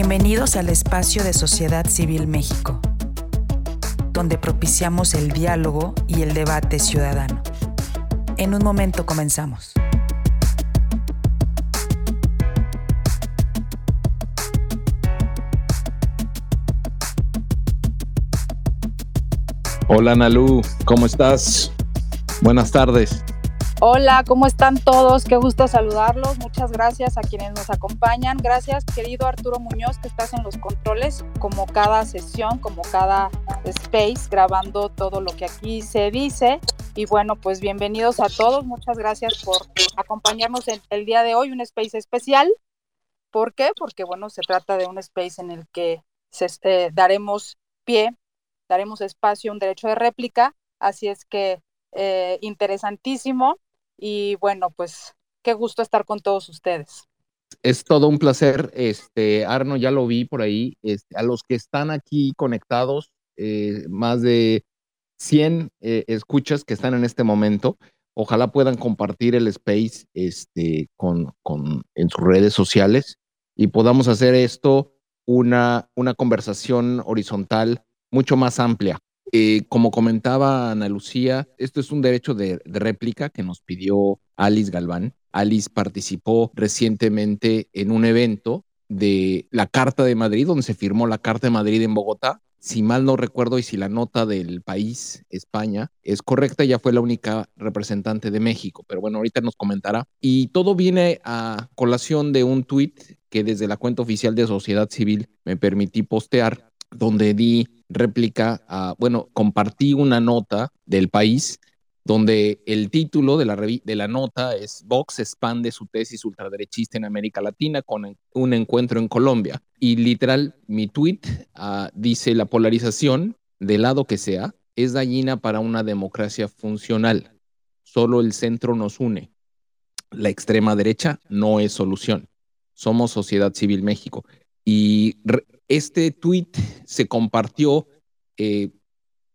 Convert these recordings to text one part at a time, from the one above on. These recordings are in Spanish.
Bienvenidos al espacio de Sociedad Civil México, donde propiciamos el diálogo y el debate ciudadano. En un momento comenzamos. Hola Nalu, ¿cómo estás? Buenas tardes. Hola, ¿cómo están todos? Qué gusto saludarlos. Muchas gracias a quienes nos acompañan. Gracias, querido Arturo Muñoz, que estás en los controles, como cada sesión, como cada space, grabando todo lo que aquí se dice. Y bueno, pues bienvenidos a todos. Muchas gracias por acompañarnos el, el día de hoy, un space especial. ¿Por qué? Porque bueno, se trata de un space en el que se, eh, daremos pie daremos espacio un derecho de réplica, así es que eh, interesantísimo y bueno, pues qué gusto estar con todos ustedes. Es todo un placer, este Arno, ya lo vi por ahí, este, a los que están aquí conectados, eh, más de 100 eh, escuchas que están en este momento, ojalá puedan compartir el space este, con, con, en sus redes sociales y podamos hacer esto una, una conversación horizontal mucho más amplia. Eh, como comentaba Ana Lucía, esto es un derecho de, de, réplica que nos pidió Alice Galván. Alice participó recientemente en un evento de la Carta de Madrid, donde se firmó la Carta de Madrid en Bogotá. Si mal no recuerdo y si la nota del país, España, es correcta, ya fue la única representante de México, pero bueno, ahorita nos comentará. Y todo viene a colación de un tuit que desde la cuenta oficial de Sociedad Civil me permití postear, donde di réplica a, bueno, compartí una nota del país donde el título de la, nota es Vox expande su tesis ultraderechista en América Latina con un encuentro en Colombia. Y literal, mi tweet uh, dice la polarización, del lado que sea, es dañina para una democracia funcional. Solo el centro nos une. La extrema derecha no es solución. Somos Sociedad Civil México. Y este tweet se compartió eh,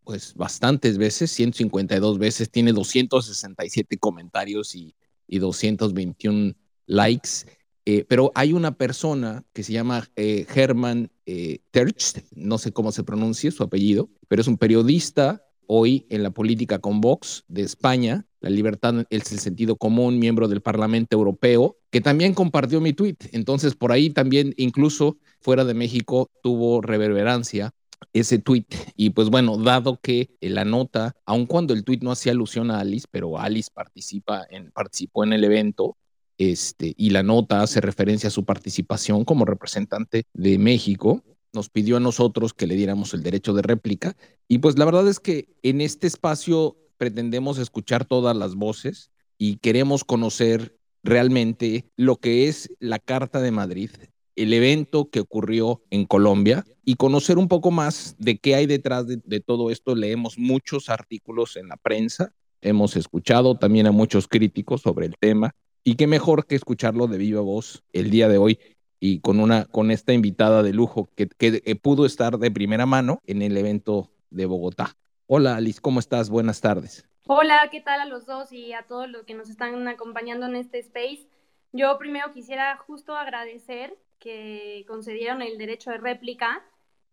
pues bastantes veces, 152 veces, tiene 267 comentarios y, y 221 likes, eh, pero hay una persona que se llama eh, Herman eh, Terch, no sé cómo se pronuncia su apellido, pero es un periodista hoy en la política con Vox de España, la libertad es el sentido común, miembro del Parlamento Europeo, que también compartió mi tweet. Entonces, por ahí también, incluso fuera de México, tuvo reverberancia ese tweet. Y pues bueno, dado que la nota, aun cuando el tweet no hacía alusión a Alice, pero Alice participa en, participó en el evento, este, y la nota hace referencia a su participación como representante de México, nos pidió a nosotros que le diéramos el derecho de réplica. Y pues la verdad es que en este espacio pretendemos escuchar todas las voces y queremos conocer realmente lo que es la Carta de Madrid, el evento que ocurrió en Colombia y conocer un poco más de qué hay detrás de, todo esto. Leemos muchos artículos en la prensa, hemos escuchado también a muchos críticos sobre el tema y qué mejor que escucharlo de viva voz el día de hoy y con una con esta invitada de lujo que, que, que pudo estar de primera mano en el evento de Bogotá. Hola Alice, ¿cómo estás? Buenas tardes. Hola, ¿qué tal a los dos y a todos los que nos están acompañando en este space? Yo primero quisiera justo agradecer que concedieron el derecho de réplica,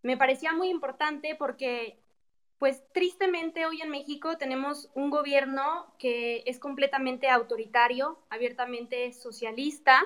me parecía muy importante porque, pues tristemente hoy en México tenemos un gobierno que es completamente autoritario, abiertamente socialista,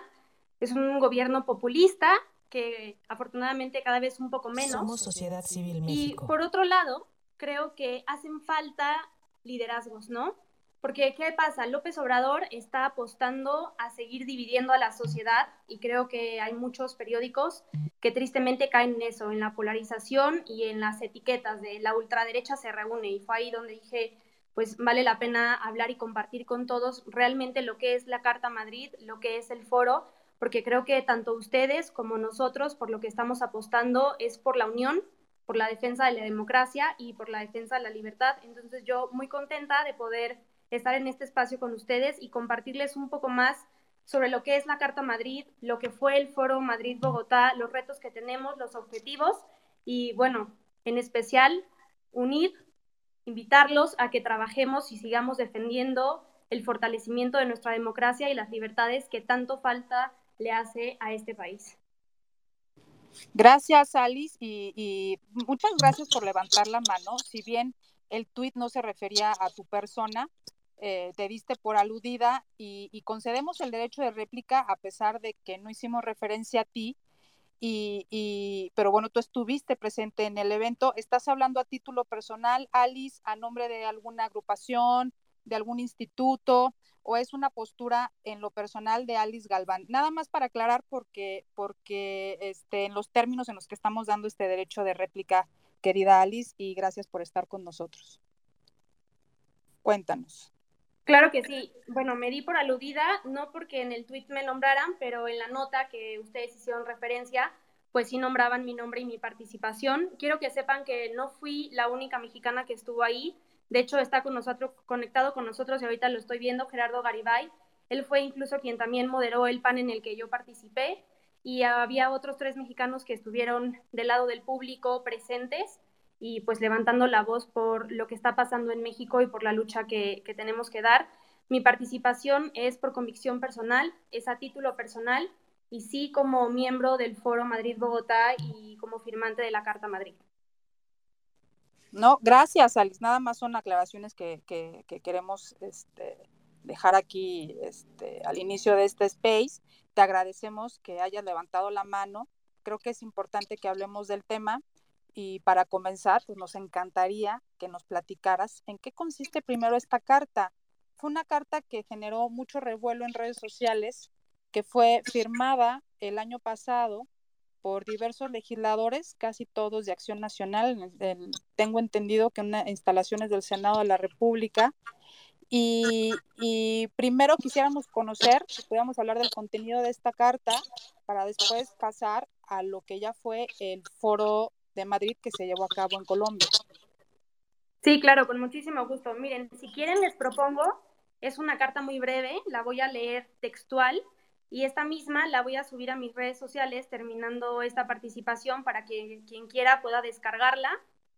es un gobierno populista que afortunadamente cada vez un poco menos. Somos sociedad civil México. Y por otro lado, creo que hacen falta liderazgos, ¿no? Porque, ¿qué pasa? López Obrador está apostando a seguir dividiendo a la sociedad y creo que hay muchos periódicos que tristemente caen en eso, en la polarización y en las etiquetas de la ultraderecha se reúne. Y fue ahí donde dije, pues vale la pena hablar y compartir con todos realmente lo que es la Carta Madrid, lo que es el foro, porque creo que tanto ustedes como nosotros, por lo que estamos apostando, es por la unión, por la defensa de la democracia y por la defensa de la libertad. Entonces yo muy contenta de poder estar en este espacio con ustedes y compartirles un poco más sobre lo que es la Carta Madrid, lo que fue el Foro Madrid-Bogotá, los retos que tenemos, los objetivos y bueno, en especial unir, invitarlos a que trabajemos y sigamos defendiendo el fortalecimiento de nuestra democracia y las libertades que tanto falta le hace a este país. Gracias, Alice, y, muchas gracias por levantar la mano. Si bien el tuit no se refería a tu persona, eh, te diste por aludida y, concedemos el derecho de réplica a pesar de que no hicimos referencia a ti. Y, pero bueno, tú estuviste presente en el evento. ¿Estás hablando a título personal, Alice, a nombre de alguna agrupación, de algún instituto? o es una postura en lo personal de Alice Galván. Nada más para aclarar porque, porque este, en los términos en los que estamos dando este derecho de réplica, querida Alice, y gracias por estar con nosotros. Cuéntanos. Claro que sí. Bueno, me di por aludida, no porque en el tweet me nombraran, pero en la nota que ustedes hicieron referencia, pues sí nombraban mi nombre y mi participación. Quiero que sepan que no fui la única mexicana que estuvo ahí. De hecho, está con nosotros, conectado con nosotros y ahorita lo estoy viendo, Gerardo Garibay. Él fue incluso quien también moderó el pan en el que yo participé y había otros tres mexicanos que estuvieron del lado del público presentes y pues levantando la voz por lo que está pasando en México y por la lucha que, que tenemos que dar. Mi participación es por convicción personal, es a título personal y sí como miembro del Foro Madrid-Bogotá y como firmante de la Carta Madrid. No, gracias, Alice. Nada más son aclaraciones que, queremos este, dejar aquí este, al inicio de este space. Te agradecemos que hayas levantado la mano. Creo que es importante que hablemos del tema. Y para comenzar, pues nos encantaría que nos platicaras en qué consiste primero esta carta. Fue una carta que generó mucho revuelo en redes sociales, que fue firmada el año pasado por diversos legisladores, casi todos de Acción Nacional. tengo entendido que una instalaciones del Senado de la República. Y, primero quisiéramos conocer, si pudiéramos hablar del contenido de esta carta, para después pasar a lo que ya fue el foro de Madrid que se llevó a cabo en Colombia. Sí, claro, con muchísimo gusto. Miren, si quieren les propongo, es una carta muy breve, la voy a leer textual y esta misma la voy a subir a mis redes sociales terminando esta participación para que quien quiera pueda descargarla,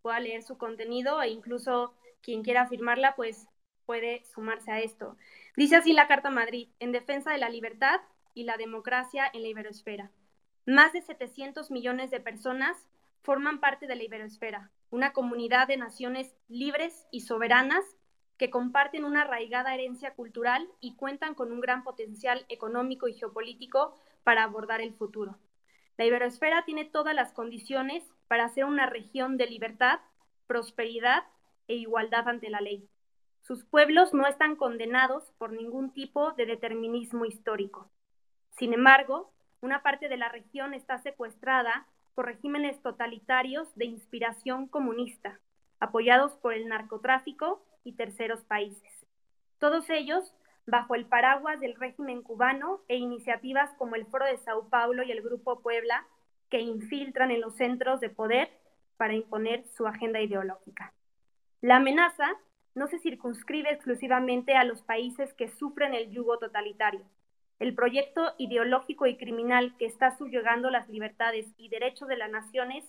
pueda leer su contenido e incluso quien quiera firmarla pues puede sumarse a esto. Dice así la Carta Madrid, en defensa de la libertad y la democracia en la iberoesfera. Más de 700 millones de personas forman parte de la iberoesfera, una comunidad de naciones libres y soberanas que comparten una arraigada herencia cultural y cuentan con un gran potencial económico y geopolítico para abordar el futuro. La iberoesfera tiene todas las condiciones para ser una región de libertad, prosperidad e igualdad ante la ley. Sus pueblos no están condenados por ningún tipo de determinismo histórico. Sin embargo, una parte de la región está secuestrada por regímenes totalitarios de inspiración comunista, apoyados por el narcotráfico y terceros países. Todos ellos bajo el paraguas del régimen cubano e iniciativas como el Foro de Sao Paulo y el Grupo Puebla, que infiltran en los centros de poder para imponer su agenda ideológica. La amenaza no se circunscribe exclusivamente a los países que sufren el yugo totalitario. El proyecto ideológico y criminal que está subyugando las libertades y derechos de las naciones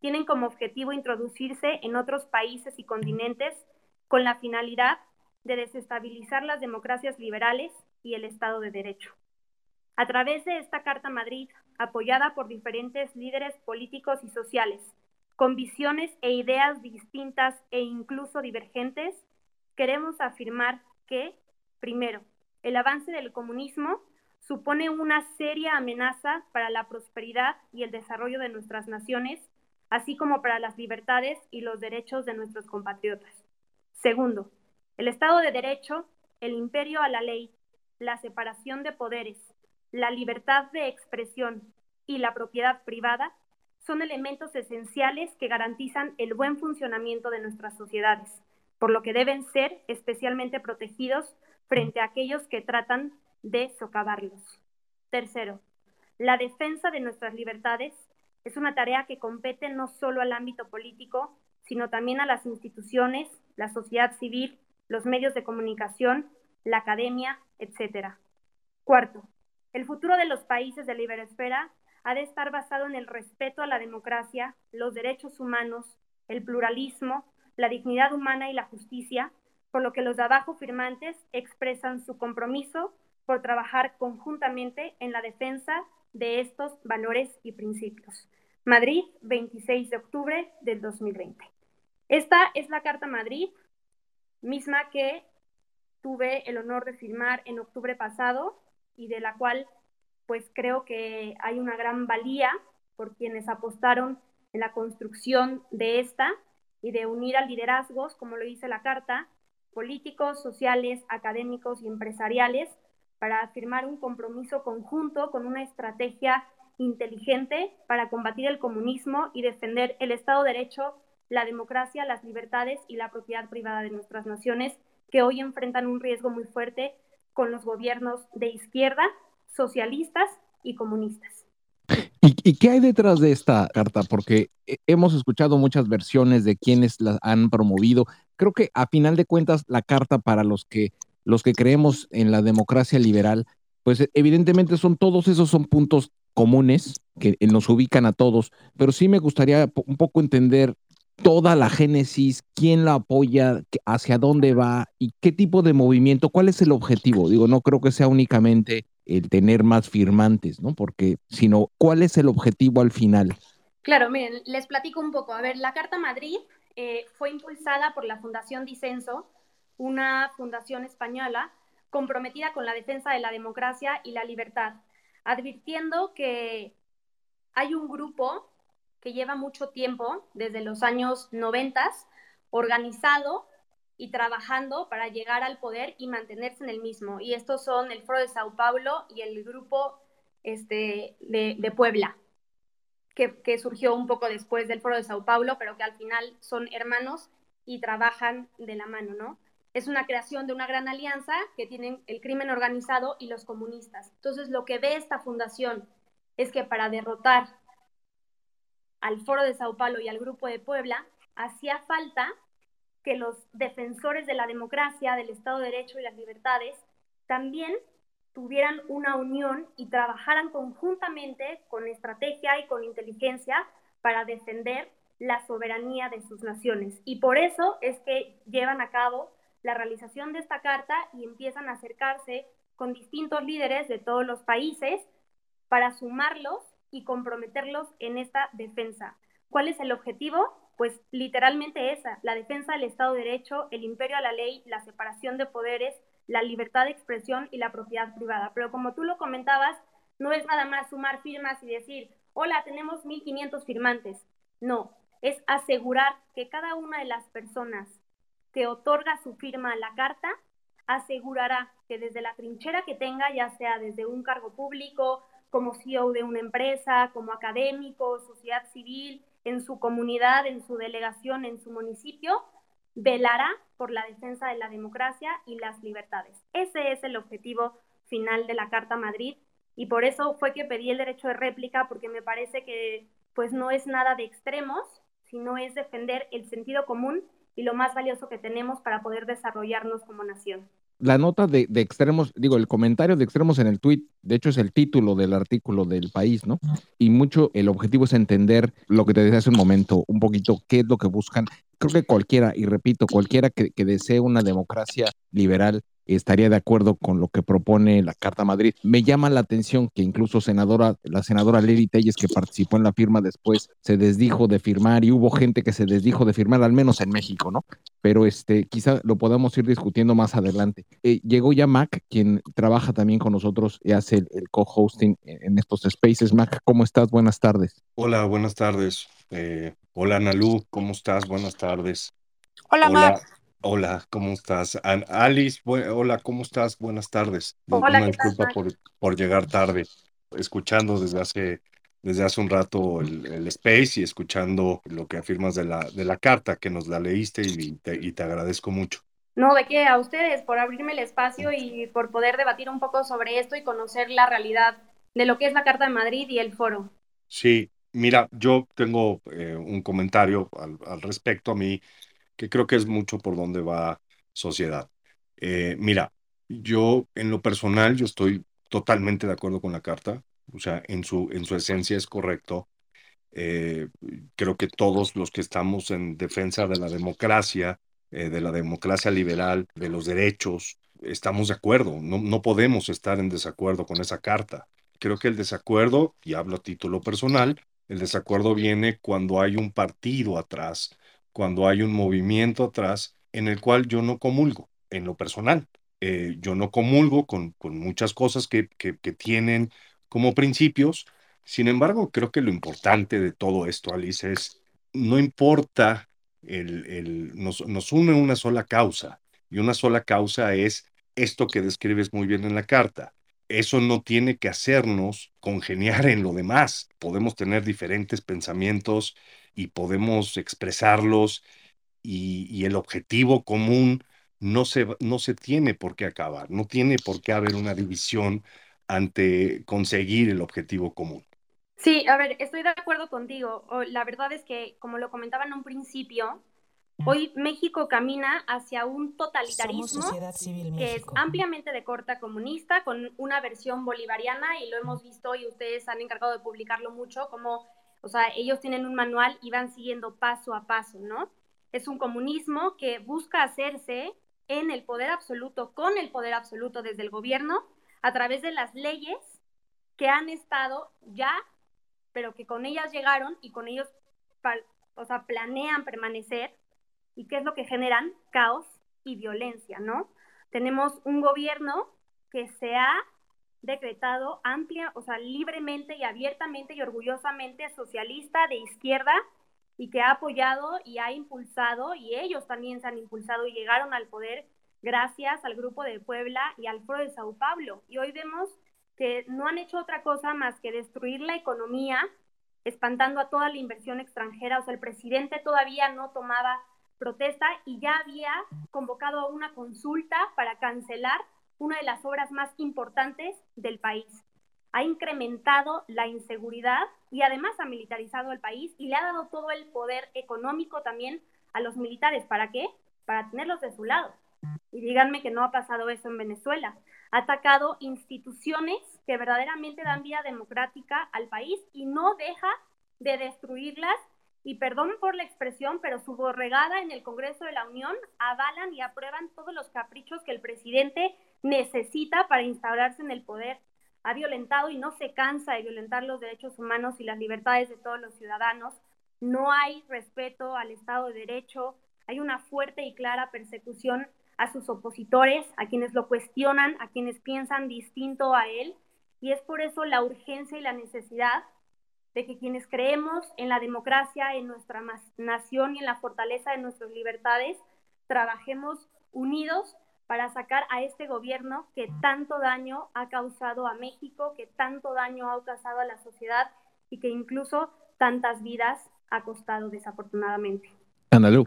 tienen como objetivo introducirse en otros países y continentes con la finalidad de desestabilizar las democracias liberales y el Estado de Derecho. A través de esta Carta Madrid, apoyada por diferentes líderes políticos y sociales, con visiones e ideas distintas e incluso divergentes, queremos afirmar que, primero, el avance del comunismo supone una seria amenaza para la prosperidad y el desarrollo de nuestras naciones, así como para las libertades y los derechos de nuestros compatriotas. Segundo, el Estado de Derecho, el imperio a la ley, la separación de poderes, la libertad de expresión y la propiedad privada son elementos esenciales que garantizan el buen funcionamiento de nuestras sociedades, por lo que deben ser especialmente protegidos frente a aquellos que tratan de socavarlos. Tercero, la defensa de nuestras libertades es una tarea que compete no solo al ámbito político, sino también a las instituciones, la sociedad civil, los medios de comunicación, la academia, etc. Cuarto, el futuro de los países de la iberoesfera ha de estar basado en el respeto a la democracia, los derechos humanos, el pluralismo, la dignidad humana y la justicia, por lo que los de abajo firmantes expresan su compromiso por trabajar conjuntamente en la defensa de estos valores y principios. Madrid, 26 de octubre del 2020. Esta es la Carta Madrid, misma que tuve el honor de firmar en octubre pasado y de la cual pues creo que hay una gran valía por quienes apostaron en la construcción de esta y de unir a liderazgos, como lo dice la Carta, políticos, sociales, académicos y empresariales para firmar un compromiso conjunto con una estrategia inteligente para combatir el comunismo y defender el Estado de Derecho, la democracia, las libertades y la propiedad privada de nuestras naciones, que hoy enfrentan un riesgo muy fuerte con los gobiernos de izquierda, socialistas y comunistas. ¿Y, qué hay detrás de esta carta? Porque hemos escuchado muchas versiones de quienes la han promovido. Creo que a final de cuentas la carta para los que los que creemos en la democracia liberal, pues evidentemente son todos esos son puntos comunes que nos ubican a todos, pero sí me gustaría un poco entender toda la génesis, quién la apoya, hacia dónde va y qué tipo de movimiento, cuál es el objetivo. Digo, no creo que sea únicamente el tener más firmantes, ¿no? Porque, sino, ¿cuál es el objetivo al final? Claro, miren, les platico un poco. A ver, la Carta Madrid eh, fue impulsada por la Fundación Disenso, una fundación española comprometida con la defensa de la democracia y la libertad advirtiendo que hay un grupo que lleva mucho tiempo, desde los años 90, organizado y trabajando para llegar al poder y mantenerse en el mismo. Y estos son el Foro de Sao Paulo y el grupo este, de, Puebla, que, que, surgió un poco después del Foro de Sao Paulo, pero que al final son hermanos y trabajan de la mano, ¿no? es una creación de una gran alianza que tienen el crimen organizado y los comunistas. Entonces, lo que ve esta fundación es que para derrotar al Foro de Sao Paulo y al Grupo de Puebla, hacía falta que los defensores de la democracia, del Estado de Derecho y las libertades también tuvieran una unión y trabajaran conjuntamente con estrategia y con inteligencia para defender la soberanía de sus naciones. Y por eso es que llevan a cabo la realización de esta carta y empiezan a acercarse con distintos líderes de todos los países para sumarlos y comprometerlos en esta defensa. ¿Cuál es el objetivo? Pues literalmente esa, la defensa del Estado de Derecho, el imperio a la ley, la separación de poderes, la libertad de expresión y la propiedad privada. Pero como tú lo comentabas, no es nada más sumar firmas y decir, hola, tenemos 1.500 firmantes. No, es asegurar que cada una de las personas que otorga su firma a la carta asegurará que desde la trinchera que tenga, ya sea desde un cargo público, como CEO de una empresa, como académico, sociedad civil, en su comunidad, en su delegación, en su municipio, velará por la defensa de la democracia y las libertades. Ese es el objetivo final de la Carta Madrid y por eso fue que pedí el derecho de réplica porque me parece que pues no es nada de extremos, sino es defender el sentido común y lo más valioso que tenemos para poder desarrollarnos como nación. La nota de, extremos, digo, el comentario de extremos en el tweet, de hecho es el título del artículo del país, ¿no? Y mucho el objetivo es entender lo que te decía hace un momento, un poquito qué es lo que buscan. Creo que cualquiera, y repito, cualquiera que, que desee una democracia liberal estaría de acuerdo con lo que propone la Carta Madrid. Me llama la atención que incluso senadora, la senadora Lely Telles, que participó en la firma después, se desdijo de firmar y hubo gente que se desdijo de firmar, al menos en México, ¿no? Pero este, quizá lo podamos ir discutiendo más adelante. Eh, llegó ya Mac, quien trabaja también con nosotros y hace el, co-hosting en estos spaces. Mac, ¿cómo estás? Buenas tardes. Hola, buenas tardes. Eh, hola, Nalu, ¿cómo estás? Buenas tardes. Hola, hola. Mac. Hola, ¿cómo estás? Alice, hola, ¿cómo estás? Buenas tardes. Hola, Una disculpa por, por llegar tarde, escuchando desde hace, desde hace un rato el, space y escuchando lo que afirmas de la, de la carta que nos la leíste y te, y te agradezco mucho. No, de qué, a ustedes por abrirme el espacio y por poder debatir un poco sobre esto y conocer la realidad de lo que es la Carta de Madrid y el foro. Sí, mira, yo tengo eh, un comentario al, al respecto. A mí que creo que es mucho por donde va sociedad. Eh, mira, yo en lo personal, yo estoy totalmente de acuerdo con la carta, o sea, en su, en su esencia es correcto. Eh, creo que todos los que estamos en defensa de la democracia, eh, de la democracia liberal, de los derechos, estamos de acuerdo, no, no podemos estar en desacuerdo con esa carta. Creo que el desacuerdo, y hablo a título personal, El desacuerdo viene cuando hay un partido atrás, cuando hay un movimiento atrás en el cual yo no comulgo, en lo personal. Eh, yo no comulgo con, con muchas cosas que, que, tienen como principios. Sin embargo, creo que lo importante de todo esto, Alice, es no importa, el, el, nos, nos une una sola causa y una sola causa es esto que describes muy bien en la carta. Eso no tiene que hacernos congeniar en lo demás. Podemos tener diferentes pensamientos y podemos expresarlos y, el objetivo común no se, no se tiene por qué acabar, no tiene por qué haber una división ante conseguir el objetivo común. Sí, a ver, estoy de acuerdo contigo. La verdad es que, como lo comentaba en un principio, hoy México camina hacia un totalitarismo que es ampliamente de corta comunista, con una versión bolivariana, y lo hemos visto y ustedes han encargado de publicarlo mucho, como, o sea, ellos tienen un manual y van siguiendo paso a paso, ¿no? Es un comunismo que busca hacerse en el poder absoluto, con el poder absoluto desde el gobierno, a través de las leyes que han estado ya, pero que con ellas llegaron y con ellos, o sea, planean permanecer. ¿Y qué es lo que generan? Caos y violencia, ¿no? Tenemos un gobierno que se ha decretado amplia, o sea, libremente y abiertamente y orgullosamente socialista de izquierda y que ha apoyado y ha impulsado, y ellos también se han impulsado y llegaron al poder gracias al Grupo de Puebla y al Foro de Sao Paulo. Y hoy vemos que no han hecho otra cosa más que destruir la economía, espantando a toda la inversión extranjera. O sea, el presidente todavía no tomaba protesta y ya había convocado a una consulta para cancelar una de las obras más importantes del país ha incrementado la inseguridad y además ha militarizado el país y le ha dado todo el poder económico también a los militares. ¿Para qué? Para tenerlos de su lado. Y díganme que no ha pasado eso en Venezuela. Ha atacado instituciones que verdaderamente dan vida democrática al país y no deja de destruirlas. Y perdón por la expresión, pero su borregada en el Congreso de la Unión avalan y aprueban todos los caprichos que el presidente necesita para instaurarse en el poder ha violentado y no se cansa de violentar los derechos humanos y las libertades de todos los ciudadanos. No hay respeto al Estado de Derecho, hay una fuerte y clara persecución a sus opositores, a quienes lo cuestionan, a quienes piensan distinto a él. Y es por eso la urgencia y la necesidad de que quienes creemos en la democracia, en nuestra nación y en la fortaleza de nuestras libertades, trabajemos unidos para sacar a este gobierno que tanto daño ha causado a México, que tanto daño ha causado a la sociedad y que incluso tantas vidas ha costado desafortunadamente. Analu.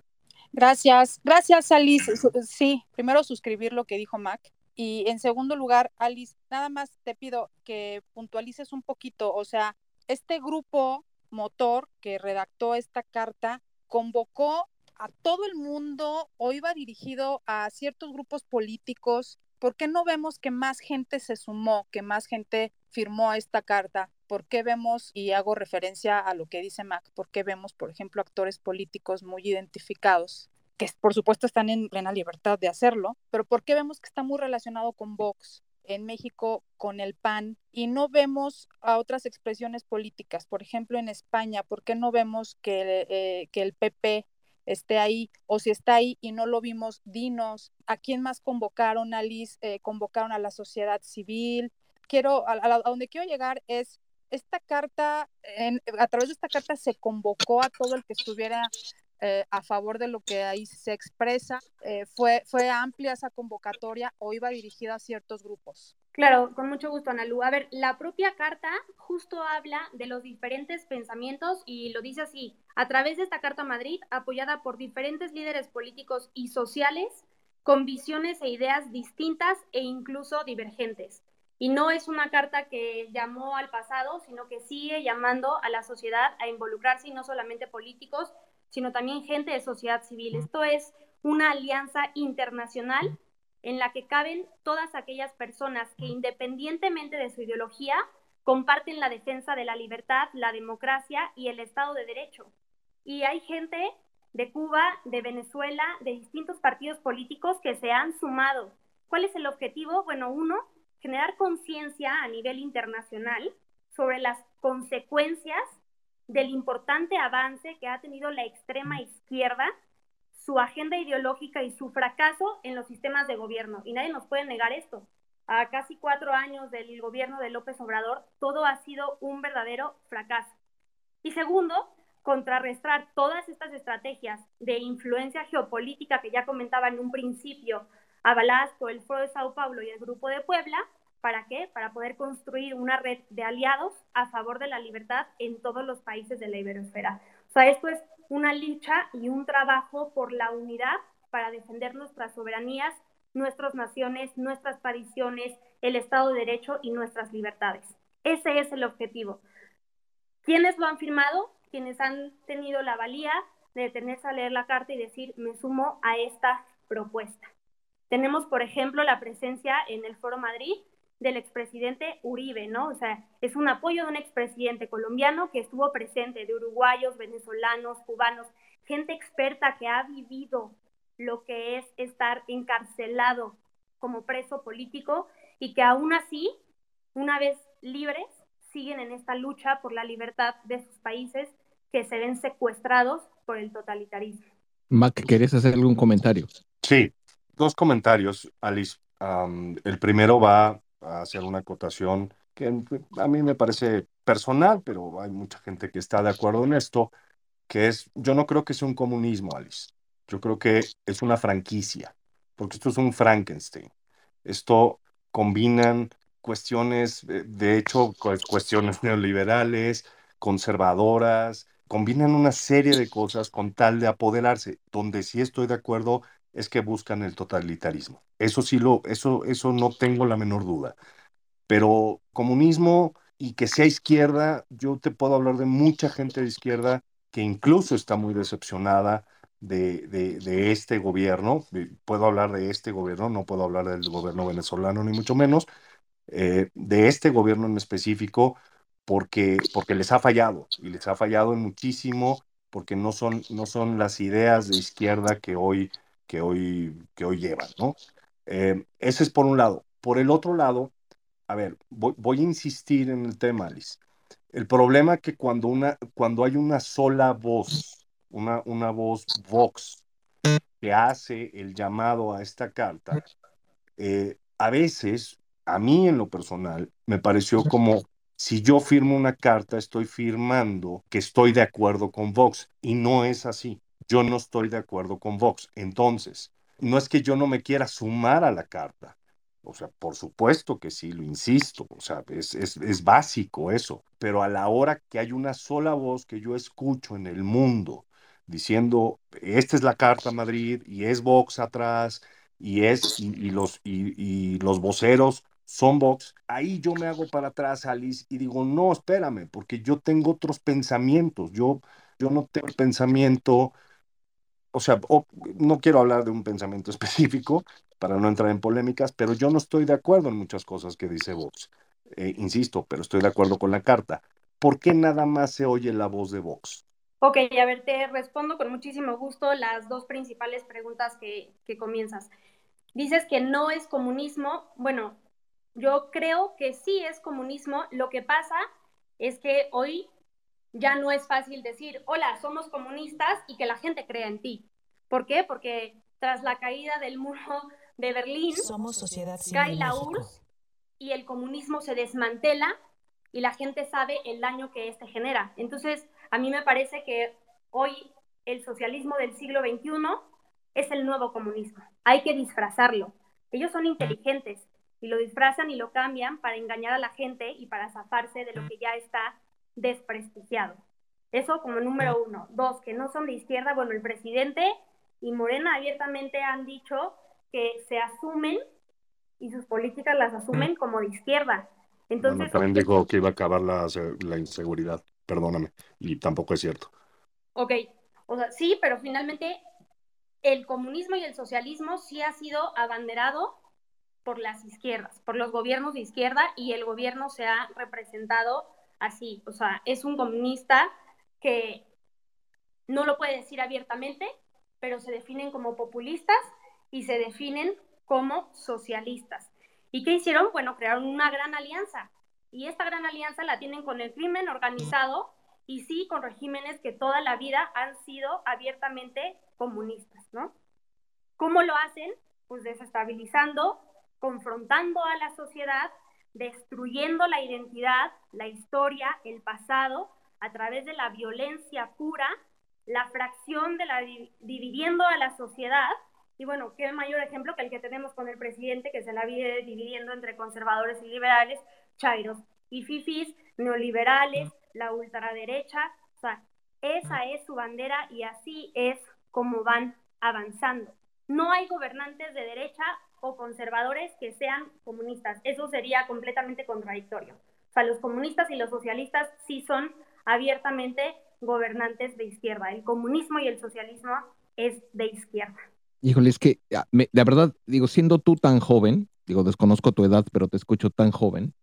Gracias, gracias Alice. Sí, primero suscribir lo que dijo Mac y en segundo lugar, Alice, nada más te pido que puntualices un poquito, o sea, este grupo motor que redactó esta carta convocó a todo el mundo o iba dirigido a ciertos grupos políticos? ¿Por qué no vemos que más gente se sumó, que más gente firmó esta carta? ¿Por qué vemos, y hago referencia a lo que dice Mac, por qué vemos, por ejemplo, actores políticos muy identificados, que por supuesto están en plena libertad de hacerlo, pero por qué vemos que está muy relacionado con Vox? En México con el PAN y no vemos a otras expresiones políticas. Por ejemplo, en España, ¿por qué no vemos que, eh, que el PP esté ahí, o si está ahí y no lo vimos, dinos, ¿a quién más convocaron, Alice? Eh, convocaron a la sociedad civil. Quiero, a, donde quiero llegar es, esta carta, a través de esta carta se convocó a todo el que estuviera eh, a favor de lo que ahí se expresa. Eh, fue, fue amplia esa convocatoria o iba dirigida a ciertos grupos. Claro, con mucho gusto, Analu. A ver, la propia carta justo habla de los diferentes pensamientos y lo dice así, a través de esta Carta Madrid, apoyada por diferentes líderes políticos y sociales, con visiones e ideas distintas e incluso divergentes. Y no es una carta que llamó al pasado, sino que sigue llamando a la sociedad a involucrarse y no solamente políticos, sino también gente de sociedad civil. Esto es una alianza internacional en la que caben todas aquellas personas que independientemente de su ideología comparten la defensa de la libertad, la democracia y el Estado de Derecho. Y hay gente de Cuba, de Venezuela, de distintos partidos políticos que se han sumado. ¿Cuál es el objetivo? Bueno, uno, generar conciencia a nivel internacional sobre las consecuencias del importante avance que ha tenido la extrema izquierda, su agenda ideológica y su fracaso en los sistemas de gobierno. Y nadie nos puede negar esto. A casi cuatro años del gobierno de López Obrador, todo ha sido un verdadero fracaso. Y segundo, contrarrestar todas estas estrategias de influencia geopolítica que ya comentaba en un principio, avaladas por el Foro de Sao Paulo y el Grupo de Puebla, ¿Para qué? Para poder construir una red de aliados a favor de la libertad en todos los países de la iberosfera. O sea, esto es una lucha y un trabajo por la unidad para defender nuestras soberanías, nuestras naciones, nuestras tradiciones, el Estado de Derecho y nuestras libertades. Ese es el objetivo. ¿Quiénes lo han firmado? Quienes han tenido la valía de detenerse a leer la carta y decir, me sumo a esta propuesta. Tenemos, por ejemplo, la presencia en el Foro Madrid del expresidente Uribe, ¿no? O sea, es un apoyo de un expresidente colombiano que estuvo presente, de uruguayos, venezolanos, cubanos, gente experta que ha vivido lo que es estar encarcelado como preso político y que aún así, una vez libres, siguen en esta lucha por la libertad de sus países que se ven secuestrados por el totalitarismo. Mac, ¿querés hacer algún comentario? Sí, dos comentarios, Alice. el primero va a hacer una acotación que a mí me parece personal, pero hay mucha gente que está de acuerdo en esto, que es, yo no creo que sea un comunismo, Alice. Yo creo que es una franquicia, porque esto es un Frankenstein. Esto combinan cuestiones, de hecho, cuestiones neoliberales, conservadoras, combinan una serie de cosas con tal de apoderarse. Donde sí estoy de acuerdo es que buscan el totalitarismo. Eso sí lo, eso, eso no tengo la menor duda. Pero comunismo y que sea izquierda, yo te puedo hablar de mucha gente de izquierda que incluso está muy decepcionada de, de, este gobierno. Puedo hablar de este gobierno, no puedo hablar del gobierno venezolano ni mucho menos, eh, de este gobierno en específico, porque, porque les ha fallado y les ha fallado muchísimo, porque no son, no son las ideas de izquierda que hoy que hoy, que hoy llevan, ¿no? Eh, ese es por un lado. Por el otro lado, a ver, voy, a insistir en el tema, Alice. El problema es que cuando, una, cuando hay una sola voz, una, una voz Vox, que hace el llamado a esta carta, eh, a veces, a mí en lo personal, me pareció como si yo firmo una carta, estoy firmando que estoy de acuerdo con Vox, y no es así yo no estoy de acuerdo con Vox. Entonces, no es que yo no me quiera sumar a la carta. O sea, por supuesto que sí, lo insisto, o sea, es, es, básico eso, pero a la hora que hay una sola voz que yo escucho en el mundo diciendo, esta es la carta Madrid y es Vox atrás y, es, y, los, y, y los voceros son Vox, ahí yo me hago para atrás, Alice, y digo, no, espérame, porque yo tengo otros pensamientos, yo, yo no tengo el pensamiento o sea, no quiero hablar de un pensamiento específico para no entrar en polémicas, pero yo no estoy de acuerdo en muchas cosas que dice Vox. Eh, insisto, pero estoy de acuerdo con la carta. ¿Por qué nada más se oye la voz de Vox? Ok, a ver, te respondo con muchísimo gusto las dos principales preguntas que, que comienzas. Dices que no es comunismo. Bueno, yo creo que sí es comunismo. Lo que pasa es que hoy ya no es fácil decir, hola, somos comunistas y que la gente crea en ti. ¿Por qué? Porque tras la caída del muro de Berlín, somos sociedad cae la URSS y el comunismo se desmantela y la gente sabe el daño que este genera. Entonces, a mí me parece que hoy el socialismo del siglo XXI es el nuevo comunismo. Hay que disfrazarlo. Ellos son inteligentes y lo disfrazan y lo cambian para engañar a la gente y para zafarse de lo que ya está desprestigiado. Eso como número uno. Dos, que no son de izquierda. Bueno, el presidente y Morena abiertamente han dicho que se asumen y sus políticas las asumen como de izquierda. Entonces, también dijo que iba a acabar la, la inseguridad, perdóname, y tampoco es cierto. Ok, o sea, sí, pero finalmente el comunismo y el socialismo sí ha sido abanderado por las izquierdas, por los gobiernos de izquierda y el gobierno se ha representado así, o sea, es un comunista que no lo puede decir abiertamente, pero se definen como populistas y se definen como socialistas. ¿Y qué hicieron? Bueno, crearon una gran alianza. Y esta gran alianza la tienen con el crimen organizado y sí con regímenes que toda la vida han sido abiertamente comunistas, ¿no? ¿Cómo lo hacen? Pues desestabilizando, confrontando a la sociedad, destruyendo la identidad, la historia, el pasado, a través de la violencia pura, la fracción de la dividiendo a la sociedad. Y bueno, qué mayor ejemplo que el que tenemos con el presidente que se la vive dividiendo entre conservadores y liberales, chairos y fifis, neoliberales, la ultraderecha, o sea, esa es su bandera y así es como van avanzando. No hay gobernantes de derecha o conservadores que sean comunistas. Eso sería completamente contradictorio. O sea, los comunistas y los socialistas sí son abiertamente gobernantes de izquierda. El comunismo y el socialismo es de izquierda. Híjole, es que ah, la verdad, digo, siendo tú tan joven, digo, desconozco tu edad, pero te escucho tan joven,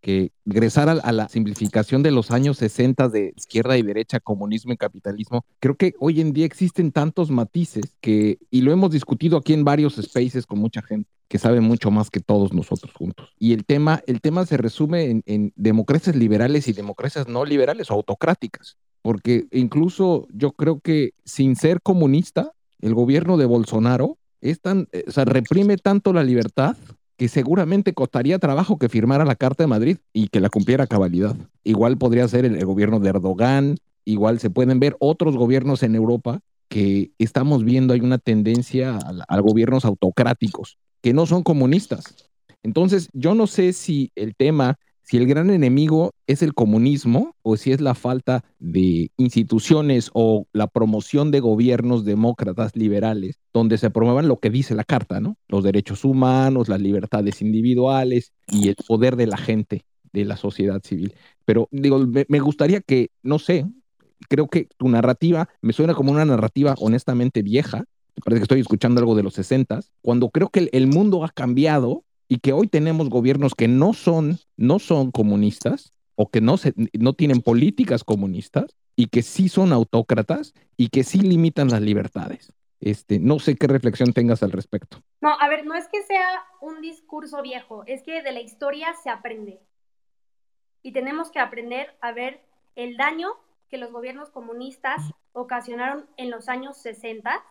que regresar a, la simplificación de los años 60 de izquierda y derecha, comunismo y capitalismo, creo que hoy en día existen tantos matices que, y lo hemos discutido aquí en varios spaces con mucha gente que sabe mucho más que todos nosotros juntos. Y el tema, el tema se resume en, democracias liberales y democracias no liberales o autocráticas, porque incluso yo creo que sin ser comunista, el gobierno de Bolsonaro es eh, reprime tanto la libertad que seguramente costaría trabajo que firmara la Carta de Madrid y que la cumpliera a cabalidad. Igual podría ser el, gobierno de Erdogan, igual se pueden ver otros gobiernos en Europa que estamos viendo hay una tendencia a, gobiernos autocráticos que no son comunistas. Entonces, yo no sé si el tema si el gran enemigo es el comunismo o si es la falta de instituciones o la promoción de gobiernos demócratas liberales, donde se promuevan lo que dice la carta, ¿no? Los derechos humanos, las libertades individuales y el poder de la gente, de la sociedad civil. Pero digo, me, gustaría que, no sé, creo que tu narrativa me suena como una narrativa honestamente vieja, parece que estoy escuchando algo de los 60, cuando creo que el mundo ha cambiado y que hoy tenemos gobiernos que no son, no son comunistas o que no, se, no tienen políticas comunistas y que sí son autócratas y que sí limitan las libertades. Este, no sé qué reflexión tengas al respecto. No, a ver, no es que sea un discurso viejo, es que de la historia se aprende. Y tenemos que aprender a ver el daño que los gobiernos comunistas ocasionaron en los años 60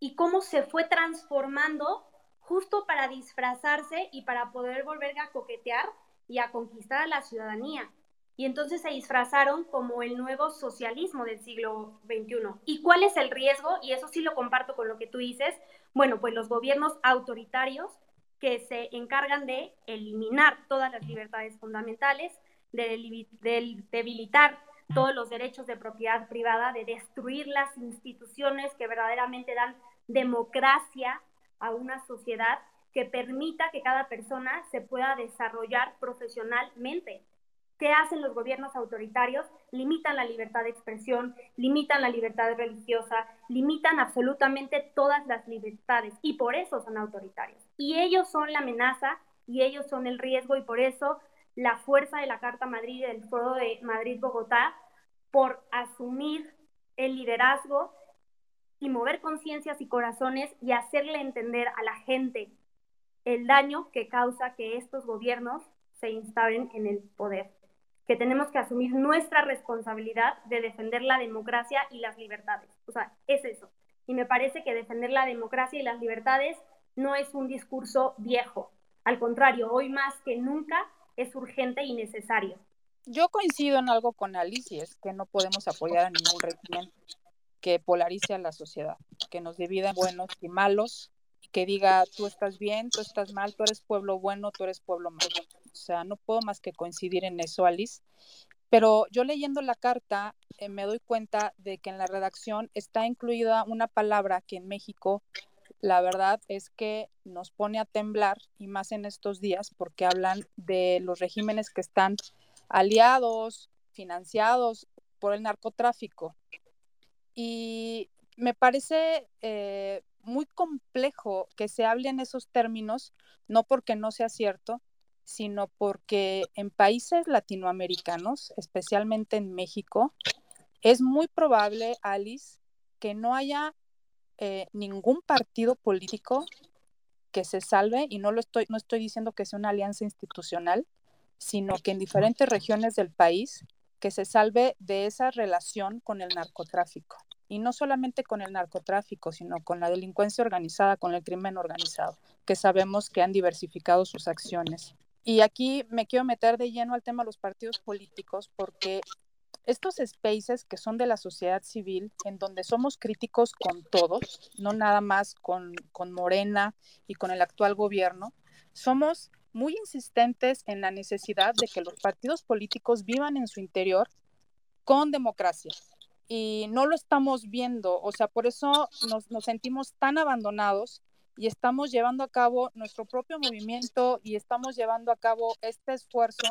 y cómo se fue transformando justo para disfrazarse y para poder volver a coquetear y a conquistar a la ciudadanía. Y entonces se disfrazaron como el nuevo socialismo del siglo XXI. ¿Y cuál es el riesgo? Y eso sí lo comparto con lo que tú dices. Bueno, pues los gobiernos autoritarios que se encargan de eliminar todas las libertades fundamentales, de, debilitar todos los derechos de propiedad privada, de destruir las instituciones que verdaderamente dan democracia a una sociedad que permita que cada persona se pueda desarrollar profesionalmente. ¿Qué hacen los gobiernos autoritarios? Limitan la libertad de expresión, limitan la libertad religiosa, limitan absolutamente todas las libertades y por eso son autoritarios. Y ellos son la amenaza y ellos son el riesgo y por eso la fuerza de la Carta Madrid y del Foro de Madrid-Bogotá por asumir el liderazgo y mover conciencias y corazones y hacerle entender a la gente el daño que causa que estos gobiernos se instalen en el poder, que tenemos que asumir nuestra responsabilidad de defender la democracia y las libertades. O sea, es eso. Y me parece que defender la democracia y las libertades no es un discurso viejo. Al contrario, hoy más que nunca es urgente y necesario. Yo coincido en algo con Alicia, es que no podemos apoyar a ningún régimen que polarice a la sociedad, que nos divida en buenos y malos, que diga tú estás bien, tú estás mal, tú eres pueblo bueno, tú eres pueblo malo. O sea, no puedo más que coincidir en eso, Alice. Pero yo leyendo la carta eh, me doy cuenta de que en la redacción está incluida una palabra que en México la verdad es que nos pone a temblar y más en estos días porque hablan de los regímenes que están aliados, financiados por el narcotráfico. Y me parece eh, muy complejo que se hable en esos términos, no porque no sea cierto, sino porque en países latinoamericanos, especialmente en México, es muy probable, Alice, que no haya eh, ningún partido político que se salve, y no lo estoy, no estoy diciendo que sea una alianza institucional, sino que en diferentes regiones del país que se salve de esa relación con el narcotráfico. Y no solamente con el narcotráfico, sino con la delincuencia organizada, con el crimen organizado, que sabemos que han diversificado sus acciones. Y aquí me quiero meter de lleno al tema de los partidos políticos, porque estos spaces que son de la sociedad civil, en donde somos críticos con todos, no nada más con, con Morena y con el actual gobierno, somos muy insistentes en la necesidad de que los partidos políticos vivan en su interior con democracia. Y no lo estamos viendo, o sea, por eso nos, nos sentimos tan abandonados y estamos llevando a cabo nuestro propio movimiento y estamos llevando a cabo este esfuerzo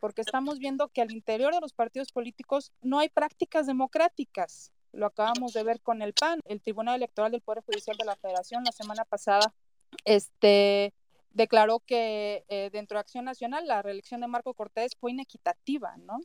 porque estamos viendo que al interior de los partidos políticos no hay prácticas democráticas. Lo acabamos de ver con el PAN, el Tribunal Electoral del Poder Judicial de la Federación la semana pasada, este, declaró que eh, dentro de Acción Nacional la reelección de Marco Cortés fue inequitativa, ¿no?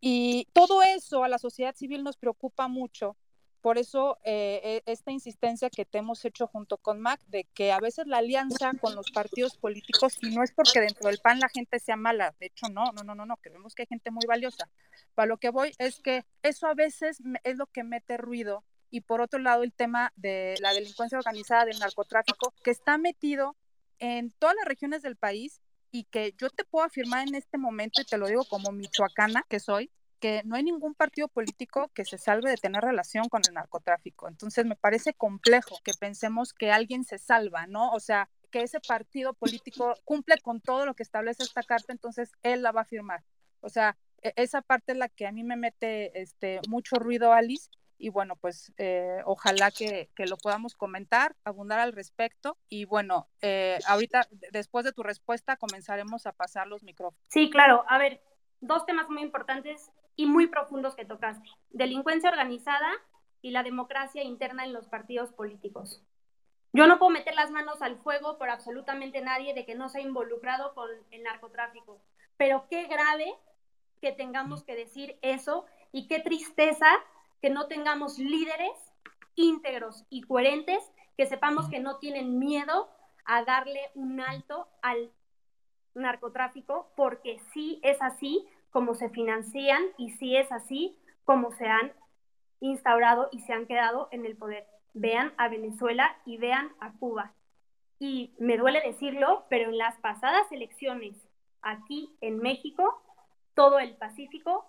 Y todo eso a la sociedad civil nos preocupa mucho por eso, eh, e, esta insistencia que te hemos hecho junto con Mac de que a veces la alianza con los partidos políticos, y no es porque dentro del PAN la gente sea mala, de hecho no, no, no, no, no, creemos que hay gente muy valiosa. Para lo que voy es que eso a veces es lo que mete ruido. Y por otro lado, el tema de la delincuencia organizada, del narcotráfico, que está metido en todas las regiones del país y que yo te puedo afirmar en este momento, y te lo digo como michoacana que soy, que no hay ningún partido político que se salve de tener relación con el narcotráfico. Entonces me parece complejo que pensemos que alguien se salva, ¿no? O sea, que ese partido político cumple con todo lo que establece esta carta, entonces él la va a firmar. O sea, e, esa parte es la que a mí me mete este, mucho ruido, Alice. Y bueno, pues eh, ojalá que, que, lo podamos comentar, abundar al respecto. Y bueno, eh, ahorita, después de tu respuesta, comenzaremos a pasar los micrófonos. Sí, claro. A ver, dos temas muy importantes y muy profundos que tocaste. Delincuencia organizada y la democracia interna en los partidos políticos. Yo no puedo meter las manos al fuego por absolutamente nadie de que no se ha involucrado con el narcotráfico, pero qué grave que tengamos que decir eso y qué tristeza que no tengamos líderes íntegros y coherentes que sepamos que no tienen miedo a darle un alto al narcotráfico, porque sí es así como se financian y sí es así como se han instaurado y se han quedado en el poder. Vean a Venezuela y vean a Cuba. Y me duele decirlo, pero en las pasadas elecciones aquí en México, todo el Pacífico,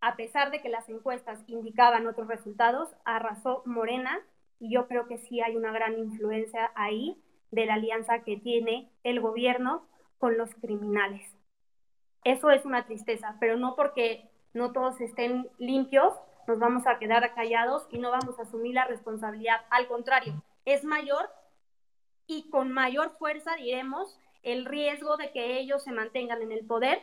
a pesar de que las encuestas indicaban otros resultados, arrasó Morena y yo creo que sí hay una gran influencia ahí de la alianza que tiene el gobierno con los criminales. Eso es una tristeza, pero no porque no todos estén limpios, nos vamos a quedar callados y no vamos a asumir la responsabilidad. Al contrario, es mayor y con mayor fuerza diremos el riesgo de que ellos se mantengan en el poder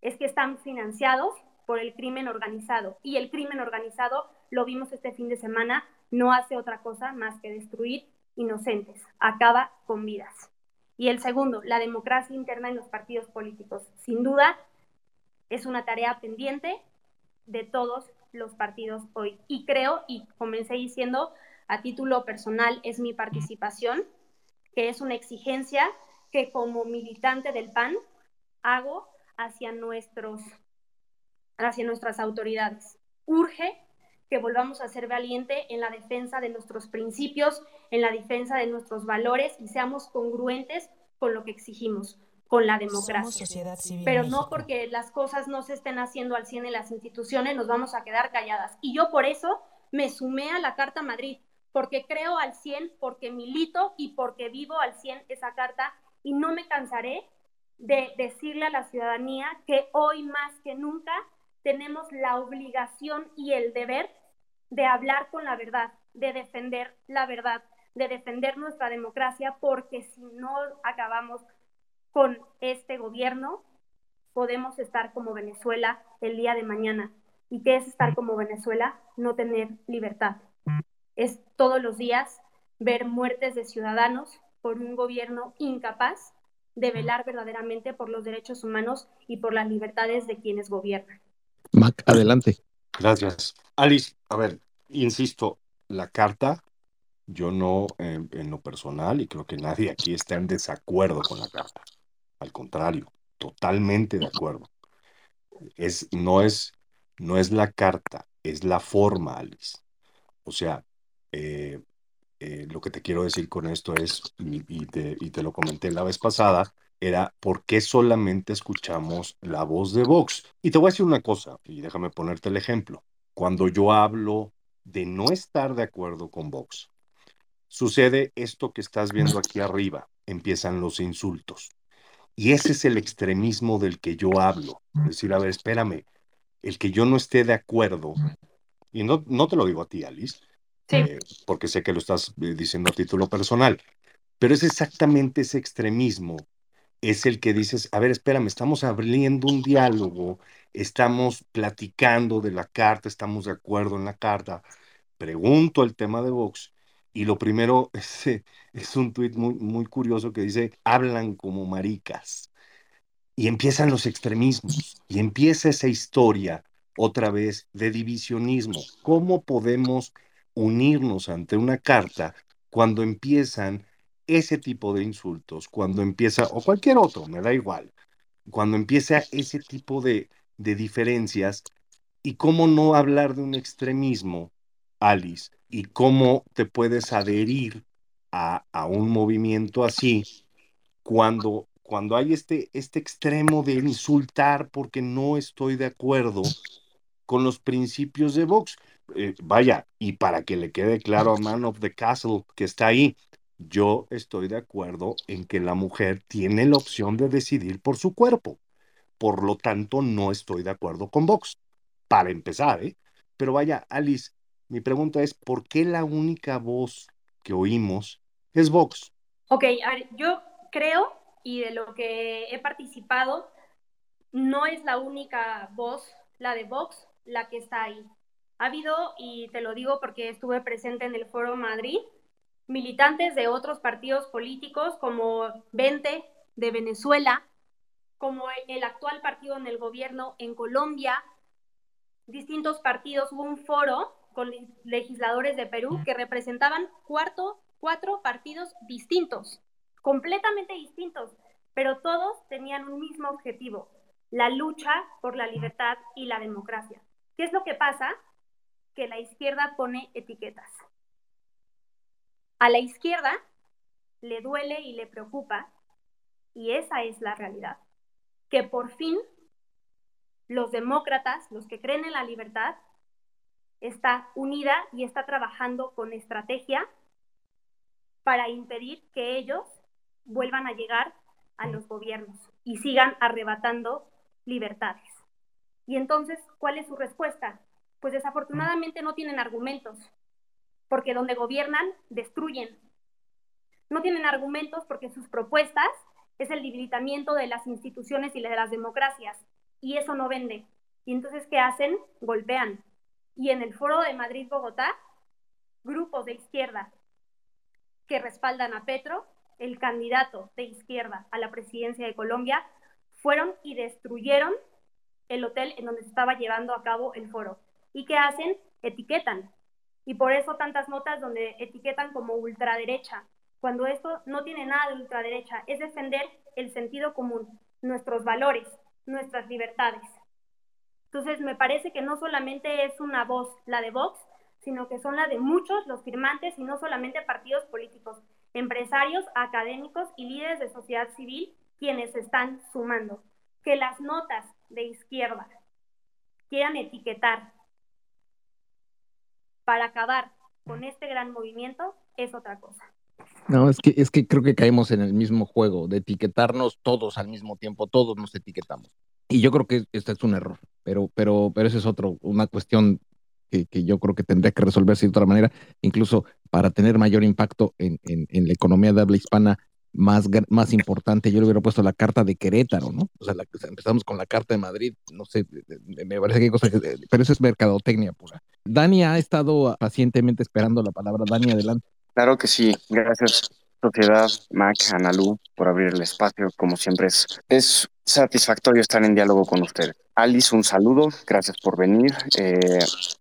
es que están financiados por el crimen organizado. Y el crimen organizado, lo vimos este fin de semana, no hace otra cosa más que destruir inocentes, acaba con vidas. Y el segundo, la democracia interna en los partidos políticos. Sin duda, es una tarea pendiente de todos los partidos hoy. Y creo, y comencé diciendo, a título personal, es mi participación, que es una exigencia que como militante del PAN hago hacia, nuestros, hacia nuestras autoridades. Urge que volvamos a ser valiente en la defensa de nuestros principios, en la defensa de nuestros valores y seamos congruentes con lo que exigimos, con la democracia. Pero no porque las cosas no se estén haciendo al 100 en las instituciones nos vamos a quedar calladas. Y yo por eso me sumé a la Carta Madrid, porque creo al 100, porque milito y porque vivo al 100 esa carta y no me cansaré de decirle a la ciudadanía que hoy más que nunca tenemos la obligación y el deber de hablar con la verdad, de defender la verdad, de defender nuestra democracia, porque si no acabamos con este gobierno, podemos estar como Venezuela el día de mañana. ¿Y qué es estar como Venezuela? No tener libertad. Es todos los días ver muertes de ciudadanos por un gobierno incapaz de velar verdaderamente por los derechos humanos y por las libertades de quienes gobiernan. Mac, adelante. Gracias. Alice, a ver, insisto, la carta, yo no, en, lo personal, y creo que nadie aquí está en desacuerdo con la carta. Al contrario, totalmente de acuerdo. Es, no es no es la carta, es la forma, Alice. O sea, eh, eh, lo que te quiero decir con esto es, y, te, y te lo comenté la vez pasada, era por qué solamente escuchamos la voz de Vox. Y te voy a decir una cosa, y déjame ponerte el ejemplo. Cuando yo hablo de no estar de acuerdo con Vox, sucede esto que estás viendo aquí arriba, empiezan los insultos. Y ese es el extremismo del que yo hablo. Es decir, a ver, espérame, el que yo no esté de acuerdo, y no, no te lo digo a ti, Alice, eh, porque sé que lo estás eh, diciendo a título personal, pero es exactamente ese extremismo, es el que dices, a ver, espérame, estamos abriendo un diálogo, estamos platicando de la carta, estamos de acuerdo en la carta, pregunto el tema de Vox, y lo primero es, es un tuit muy, muy curioso que dice, hablan como maricas. Y empiezan los extremismos, y empieza esa historia otra vez de divisionismo. ¿Cómo podemos unirnos ante una carta cuando empiezan ese tipo de insultos, cuando empieza, o cualquier otro, me da igual, cuando empieza ese tipo de, de diferencias, y cómo no hablar de un extremismo, Alice, y cómo te puedes adherir a, a un movimiento así cuando, cuando hay este, este extremo de insultar porque no estoy de acuerdo con los principios de Vox. Eh, vaya, y para que le quede claro a Man of the Castle que está ahí, yo estoy de acuerdo en que la mujer tiene la opción de decidir por su cuerpo. Por lo tanto, no estoy de acuerdo con Vox. Para empezar, ¿eh? Pero vaya, Alice, mi pregunta es, ¿por qué la única voz que oímos es Vox? Ok, yo creo, y de lo que he participado, no es la única voz, la de Vox, la que está ahí. Ha habido, y te lo digo porque estuve presente en el Foro Madrid, militantes de otros partidos políticos como 20 de Venezuela, como el actual partido en el gobierno en Colombia, distintos partidos, hubo un foro con legisladores de Perú que representaban cuarto, cuatro partidos distintos, completamente distintos, pero todos tenían un mismo objetivo, la lucha por la libertad y la democracia. ¿Qué es lo que pasa? Que la izquierda pone etiquetas. A la izquierda le duele y le preocupa, y esa es la realidad, que por fin los demócratas, los que creen en la libertad, está unida y está trabajando con estrategia para impedir que ellos vuelvan a llegar a los gobiernos y sigan arrebatando libertades. Y entonces, ¿cuál es su respuesta? Pues desafortunadamente no tienen argumentos, porque donde gobiernan, destruyen. No tienen argumentos porque sus propuestas es el debilitamiento de las instituciones y de las democracias, y eso no vende. Y entonces, ¿qué hacen? Golpean. Y en el foro de Madrid-Bogotá, grupos de izquierda que respaldan a Petro, el candidato de izquierda a la presidencia de Colombia, fueron y destruyeron el hotel en donde se estaba llevando a cabo el foro. ¿Y qué hacen? Etiquetan. Y por eso tantas notas donde etiquetan como ultraderecha, cuando esto no tiene nada de ultraderecha, es defender el sentido común, nuestros valores, nuestras libertades. Entonces, me parece que no solamente es una voz la de Vox, sino que son la de muchos los firmantes y no solamente partidos políticos, empresarios, académicos y líderes de sociedad civil quienes están sumando. Que las notas de izquierda quieran etiquetar para acabar con este gran movimiento es otra cosa. No, es que, es que creo que caemos en el mismo juego, de etiquetarnos todos al mismo tiempo, todos nos etiquetamos. Y yo creo que este es un error, pero, pero, pero eso es otro, una cuestión que, que, yo creo que tendría que resolverse de otra manera, incluso para tener mayor impacto en, en, en la economía de habla hispana, más, más importante, yo le hubiera puesto la carta de Querétaro, ¿no? O sea, empezamos con la carta de Madrid, no sé, me parece que hay cosas que, pero eso es mercadotecnia pura. Dani ha estado pacientemente esperando la palabra. Dani, adelante. Claro que sí, gracias Sociedad, Mac, Analu, por abrir el espacio, como siempre es, es satisfactorio estar en diálogo con ustedes. Alice, un saludo, gracias por venir eh,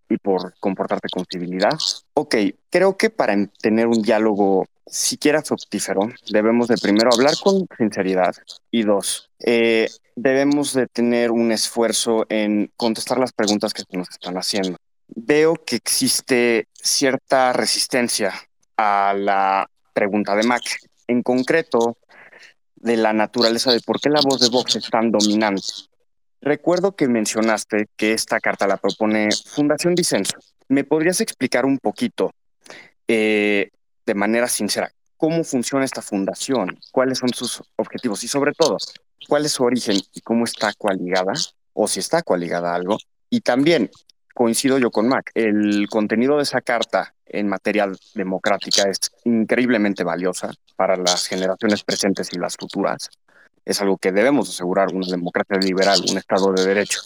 y por comportarte con civilidad. Ok, creo que para tener un diálogo siquiera fructífero, debemos de primero hablar con sinceridad y dos, eh, debemos de tener un esfuerzo en contestar las preguntas que nos están haciendo. Veo que existe cierta resistencia a la pregunta de Mac, en concreto de la naturaleza de por qué la voz de Vox es tan dominante. Recuerdo que mencionaste que esta carta la propone Fundación Disenso. ¿Me podrías explicar un poquito eh, de manera sincera cómo funciona esta fundación, cuáles son sus objetivos y sobre todo, cuál es su origen y cómo está coaligada o si está coaligada a algo. Y también coincido yo con Mac, el contenido de esa carta en materia democrática es increíblemente valiosa para las generaciones presentes y las futuras. Es algo que debemos asegurar, una democracia liberal, un Estado de Derecho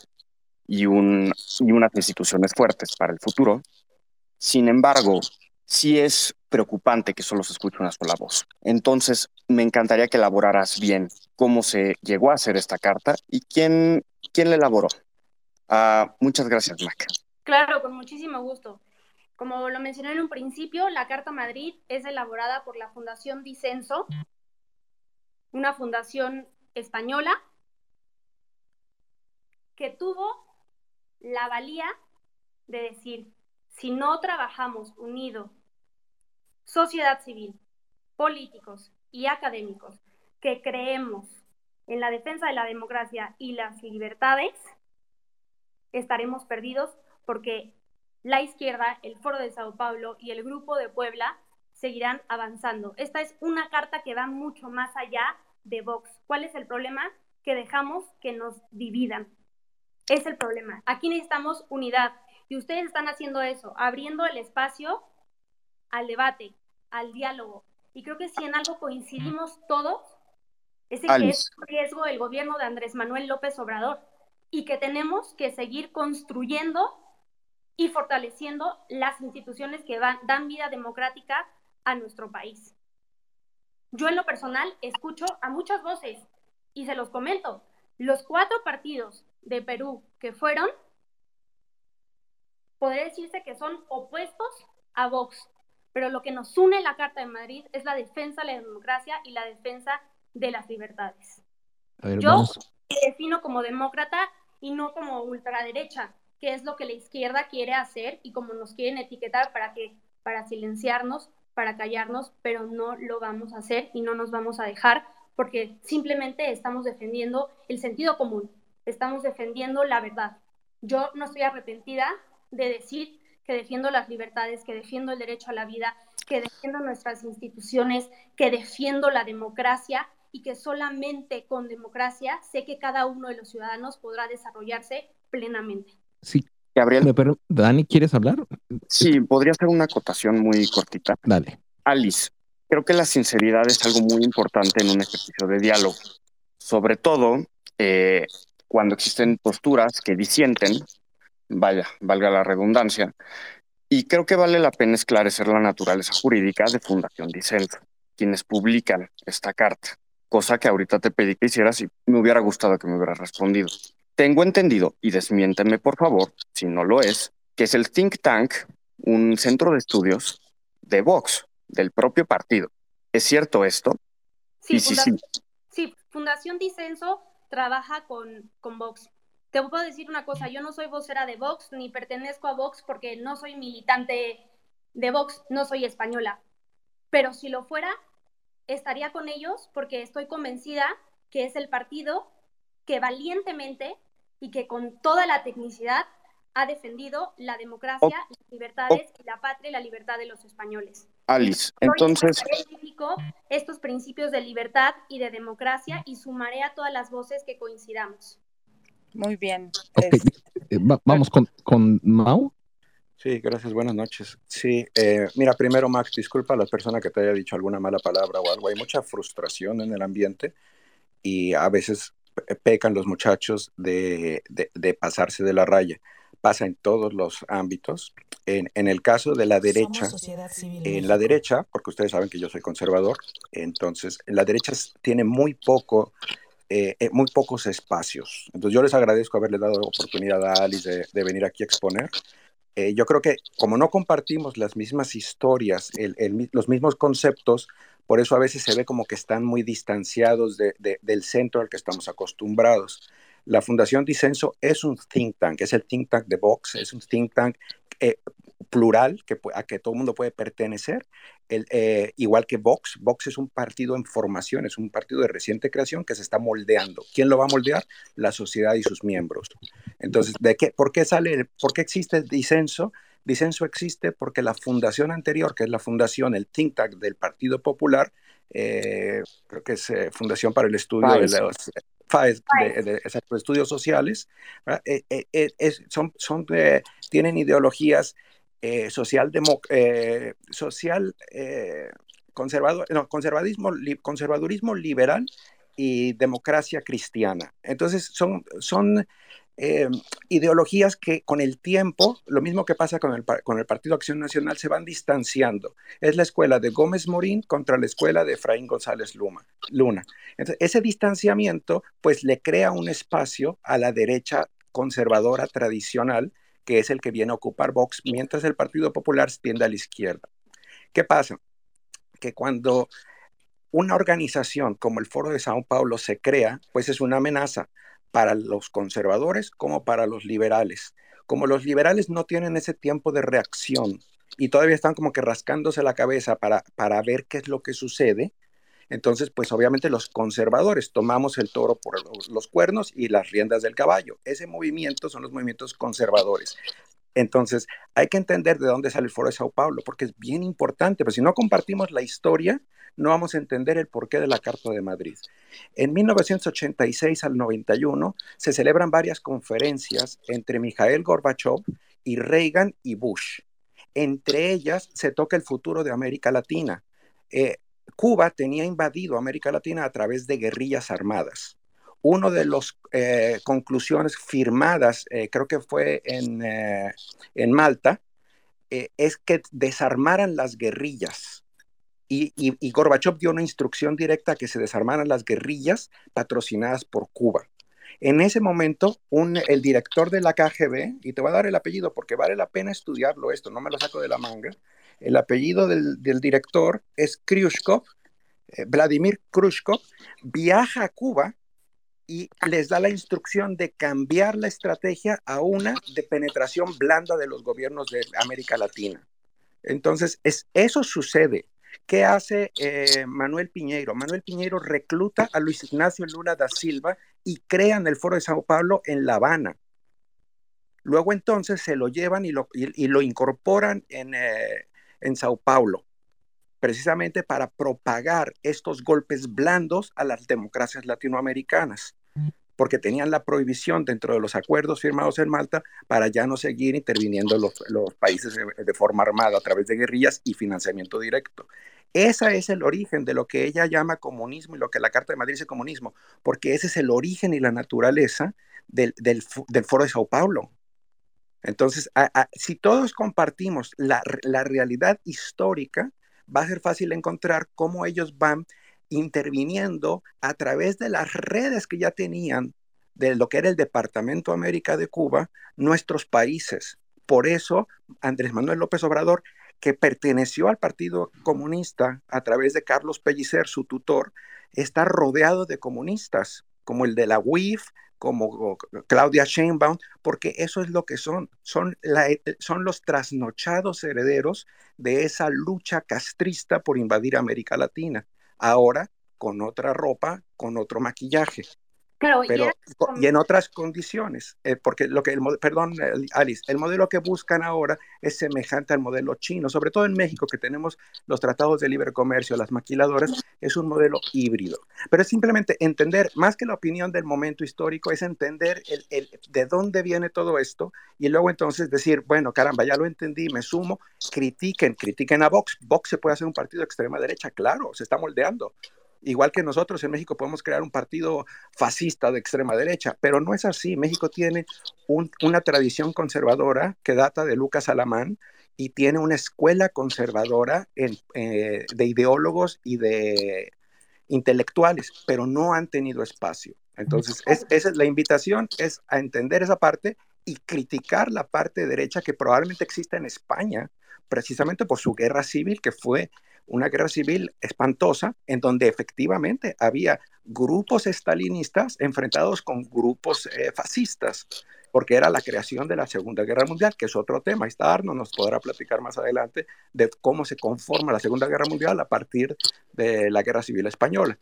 y, un, y unas instituciones fuertes para el futuro. Sin embargo, sí es preocupante que solo se escuche una sola voz. Entonces, me encantaría que elaboraras bien cómo se llegó a hacer esta carta y quién, quién la elaboró. Uh, muchas gracias, Mac. Claro, con muchísimo gusto. Como lo mencioné en un principio, la Carta Madrid es elaborada por la Fundación Disenso, una fundación española que tuvo la valía de decir, si no trabajamos unidos sociedad civil, políticos y académicos que creemos en la defensa de la democracia y las libertades, estaremos perdidos porque la izquierda, el Foro de Sao Paulo y el Grupo de Puebla seguirán avanzando. Esta es una carta que va mucho más allá de Vox. ¿Cuál es el problema? Que dejamos que nos dividan. Es el problema. Aquí necesitamos unidad. Y ustedes están haciendo eso, abriendo el espacio al debate, al diálogo. Y creo que si en algo coincidimos todos, que es un riesgo el gobierno de Andrés Manuel López Obrador y que tenemos que seguir construyendo y fortaleciendo las instituciones que dan vida democrática a nuestro país. Yo en lo personal escucho a muchas voces y se los comento. Los cuatro partidos de Perú que fueron, podría decirse que son opuestos a Vox, pero lo que nos une en la Carta de Madrid es la defensa de la democracia y la defensa de las libertades. Yo me defino como demócrata y no como ultraderecha, que es lo que la izquierda quiere hacer y como nos quieren etiquetar para que para silenciarnos, para callarnos, pero no lo vamos a hacer y no nos vamos a dejar porque simplemente estamos defendiendo el sentido común, estamos defendiendo la verdad. Yo no estoy arrepentida de decir que defiendo las libertades, que defiendo el derecho a la vida, que defiendo nuestras instituciones, que defiendo la democracia y que solamente con democracia sé que cada uno de los ciudadanos podrá desarrollarse plenamente. Sí. Gabriel. Pero, Dani, ¿quieres hablar? Sí, podría ser una acotación muy cortita. Dale. Alice, creo que la sinceridad es algo muy importante en un ejercicio de diálogo, sobre todo eh, cuando existen posturas que disienten vaya, valga la redundancia, y creo que vale la pena esclarecer la naturaleza jurídica de Fundación Disenso, quienes publican esta carta, cosa que ahorita te pedí que hicieras y me hubiera gustado que me hubieras respondido. Tengo entendido, y desmiénteme por favor, si no lo es, que es el think tank, un centro de estudios de Vox, del propio partido. ¿Es cierto esto? Sí, sí, sí. sí, Fundación Disenso trabaja con, con Vox. Te puedo decir una cosa, yo no soy vocera de Vox ni pertenezco a Vox porque no soy militante de Vox, no soy española. Pero si lo fuera, estaría con ellos porque estoy convencida que es el partido que valientemente y que con toda la tecnicidad ha defendido la democracia, las libertades y la patria y la libertad de los españoles. Alice, entonces... estos principios de libertad y de democracia y sumaré a todas las voces que coincidamos. Muy bien. Eh, vamos con, con Mau. Sí, gracias, buenas noches. Sí, eh, mira, primero Max, disculpa a la persona que te haya dicho alguna mala palabra o algo. Hay mucha frustración en el ambiente y a veces pecan los muchachos de, de, pasarse de la raya. Pasa en todos los ámbitos. En, en el caso de la derecha, en la derecha, porque ustedes saben que yo soy conservador, entonces la derecha tiene muy poco eh, eh, muy pocos espacios. Entonces yo les agradezco haberle dado la oportunidad a Alice de, venir aquí a exponer, eh, yo creo que como no compartimos las mismas historias, los mismos conceptos, por eso a veces se ve como que están muy distanciados del centro al que estamos acostumbrados. La Fundación Disenso es un think tank, es el think tank de Vox, es un think tank eh, plural que, a que todo el mundo puede pertenecer, eh, igual que Vox. Vox es un partido en formación, es un partido de reciente creación que se está moldeando. ¿Quién lo va a moldear? La sociedad y sus miembros. Entonces, ¿de qué, ¿por qué sale, por qué existe el disenso? Disenso existe porque la fundación anterior, que es la fundación, el think tank del Partido Popular, eh, creo que es Fundación para el Estudio de los de, estudios sociales, eh, eh, eh, son, son tienen ideologías social, social conservador, no, conservadismo, conservadurismo liberal y democracia cristiana. Entonces, son, son eh, ideologías que con el tiempo, lo mismo que pasa con el, con el Partido Acción Nacional, se van distanciando. Es la escuela de Gómez Morín contra la escuela de Efraín González Luna. Ese distanciamiento, pues le crea un espacio a la derecha conservadora tradicional, que es el que viene a ocupar Vox, mientras el Partido Popular tiende a la izquierda. ¿Qué pasa? Que cuando una organización como el Foro de Sao Paulo se crea, pues es una amenaza para los conservadores como para los liberales. Como los liberales no tienen ese tiempo de reacción y todavía están como que rascándose la cabeza para, para ver qué es lo que sucede, entonces, pues obviamente los conservadores tomamos el toro por los, cuernos y las riendas del caballo. Ese movimiento son los movimientos conservadores. Entonces, hay que entender de dónde sale el Foro de Sao Paulo, porque es bien importante, pero pues, si no compartimos la historia, no vamos a entender el porqué de la Carta de Madrid. En 1986 al 91 se celebran varias conferencias entre Mikhail Gorbachev y Reagan y Bush. Entre ellas se toca el futuro de América Latina. Eh, Cuba tenía invadido América Latina a través de guerrillas armadas. Una de las eh, conclusiones firmadas, eh, creo que fue en, en Malta, es que desarmaran las guerrillas y, Gorbachev dio una instrucción directa a que se desarmaran las guerrillas patrocinadas por Cuba. En ese momento, el director de la KGB, y te voy a dar el apellido porque vale la pena estudiarlo esto, no me lo saco de la manga, el apellido del, director es Khrushchev, eh, Vladimir Khrushchev, viaja a Cuba y les da la instrucción de cambiar la estrategia a una de penetración blanda de los gobiernos de América Latina. Entonces, es, eso sucede. ¿Qué hace eh, Manuel Piñeiro? Manuel Piñeiro recluta a Luis Ignacio Lula da Silva y crean el Foro de Sao Paulo en La Habana. Luego entonces se lo llevan y lo, incorporan en, eh, en Sao Paulo, precisamente para propagar estos golpes blandos a las democracias latinoamericanas porque tenían la prohibición dentro de los acuerdos firmados en Malta para ya no seguir interviniendo los, países de, forma armada a través de guerrillas y financiamiento directo. Ese es el origen de lo que ella llama comunismo y lo que la Carta de Madrid dice comunismo, porque ese es el origen y la naturaleza del, del, Foro de Sao Paulo. Entonces, si todos compartimos la, la realidad histórica, va a ser fácil encontrar cómo ellos van interviniendo a través de las redes que ya tenían de lo que era el Departamento América de Cuba, nuestros países. Por eso, Andrés Manuel López Obrador, que perteneció al Partido Comunista a través de Carlos Pellicer, su tutor, está rodeado de comunistas, como el de la UIF, como Claudia Sheinbaum, porque eso es lo que son, son, son los trasnochados herederos de esa lucha castrista por invadir América Latina ahora con otra ropa, con otro maquillaje. Claro, pero, y, en otras condiciones, eh, porque lo que el perdón, Alice, el modelo que buscan ahora es semejante al modelo chino, sobre todo en México, que tenemos los tratados de libre comercio, las maquiladoras, es un modelo híbrido. Pero es simplemente entender, más que la opinión del momento histórico, es entender el, el, de dónde viene todo esto y luego entonces decir, bueno, caramba, ya lo entendí, me sumo, critiquen, critiquen a Vox. Vox se puede hacer un partido de extrema derecha, claro, se está moldeando igual que nosotros en México podemos crear un partido fascista de extrema derecha, pero no es así. México tiene una tradición conservadora que data de Lucas Alamán y tiene una escuela conservadora eh, de ideólogos y de intelectuales, pero no han tenido espacio. Entonces, es, la invitación es a entender esa parte y criticar la parte derecha que probablemente exista en España, precisamente por su guerra civil, que fue una guerra civil espantosa, en donde efectivamente había grupos estalinistas enfrentados con grupos eh, fascistas, porque era la creación de la Segunda Guerra Mundial, que es otro tema. Está Arno nos podrá platicar más adelante de cómo se conforma la Segunda Guerra Mundial a partir de la Guerra Civil Española.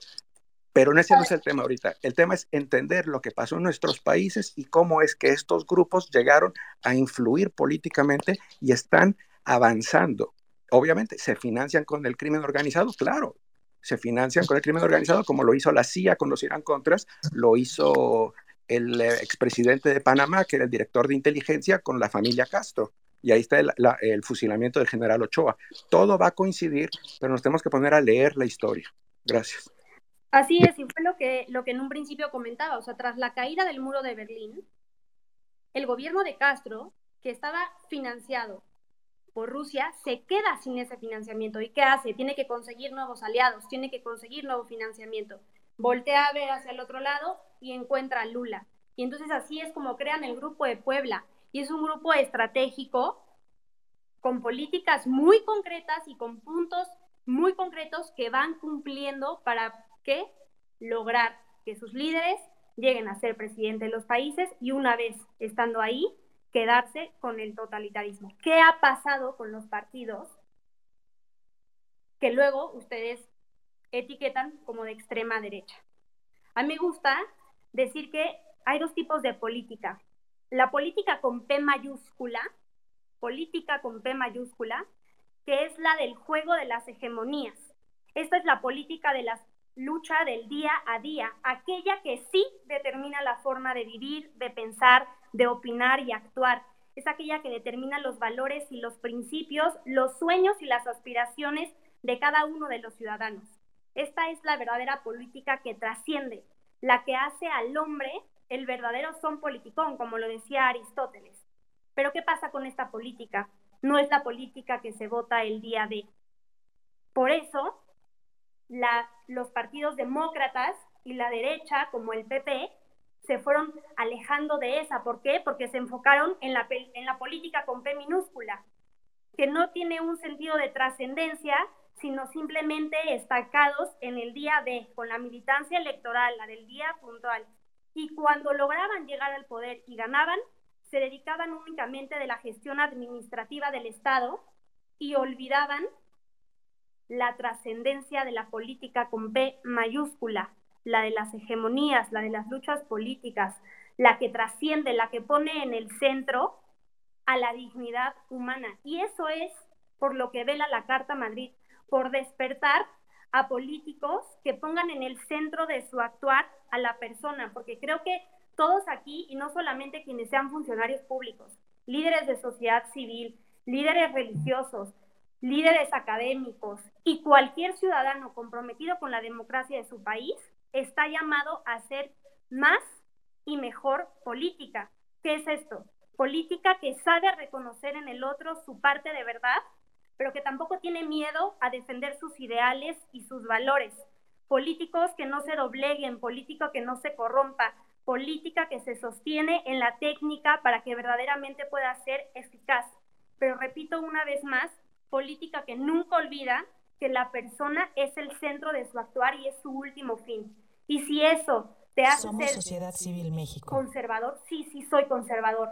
Pero ese no es el tema ahorita. El tema es entender lo que pasó en nuestros países y cómo es que estos grupos llegaron a influir políticamente y están avanzando. Obviamente, ¿se financian con el crimen organizado? Claro, se financian con el crimen organizado como lo hizo la CIA con los Irán Contras, lo hizo el eh, expresidente de Panamá, que era el director de inteligencia, con la familia Castro. Y ahí está el, el, fusilamiento del general Ochoa. Todo va a coincidir, pero nos tenemos que poner a leer la historia. Gracias. Así es, y fue lo que, lo que en un principio comentaba. O sea, tras la caída del muro de Berlín, el gobierno de Castro, que estaba financiado por Rusia, se queda sin ese financiamiento. ¿Y qué hace? Tiene que conseguir nuevos aliados, tiene que conseguir nuevo financiamiento. Voltea a ver hacia el otro lado y encuentra a Lula. Y entonces así es como crean el grupo de Puebla. Y es un grupo estratégico con políticas muy concretas y con puntos muy concretos que van cumpliendo para que lograr que sus líderes lleguen a ser presidente de los países y una vez estando ahí, quedarse con el totalitarismo. ¿Qué ha pasado con los partidos que luego ustedes etiquetan como de extrema derecha? A mí me gusta decir que hay dos tipos de política. La política con P mayúscula, política con P mayúscula, que es la del juego de las hegemonías. Esta es la política de la lucha del día a día, aquella que sí determina la forma de vivir, de pensar, de opinar y actuar. Es aquella que determina los valores y los principios, los sueños y las aspiraciones de cada uno de los ciudadanos. Esta es la verdadera política que trasciende, la que hace al hombre el verdadero son politicón, como lo decía Aristóteles. Pero ¿qué pasa con esta política? No es la política que se vota el día de. Por eso, los partidos demócratas y la derecha, como el PP, se fueron alejando de esa. ¿Por qué? Porque se enfocaron en la, en la política con P minúscula, que no tiene un sentido de trascendencia, sino simplemente estacados en el día de, con la militancia electoral, la del día puntual. Y cuando lograban llegar al poder y ganaban, se dedicaban únicamente de la gestión administrativa del Estado y olvidaban la trascendencia de la política con P mayúscula, la de las hegemonías, la de las luchas políticas, la que trasciende, la que pone en el centro a la dignidad humana. Y eso es por lo que vela la Carta Madrid, por despertar a políticos que pongan en el centro de su actuar a la persona, porque creo que todos aquí, y no solamente quienes sean funcionarios públicos, líderes de sociedad civil, líderes religiosos, líderes académicos y cualquier ciudadano comprometido con la democracia de su país está llamado a hacer más y mejor política. ¿Qué es esto? Política que sabe reconocer en el otro su parte de verdad, pero que tampoco tiene miedo a defender sus ideales y sus valores. Políticos que no se dobleguen, política que no se corrompa, política que se sostiene en la técnica para que verdaderamente pueda ser eficaz. Pero repito una vez más, política que nunca olvida que la persona es el centro de su actuar y es su último fin. Y si eso te hace Somos ser Sociedad Civil México. conservador, sí, sí soy conservador,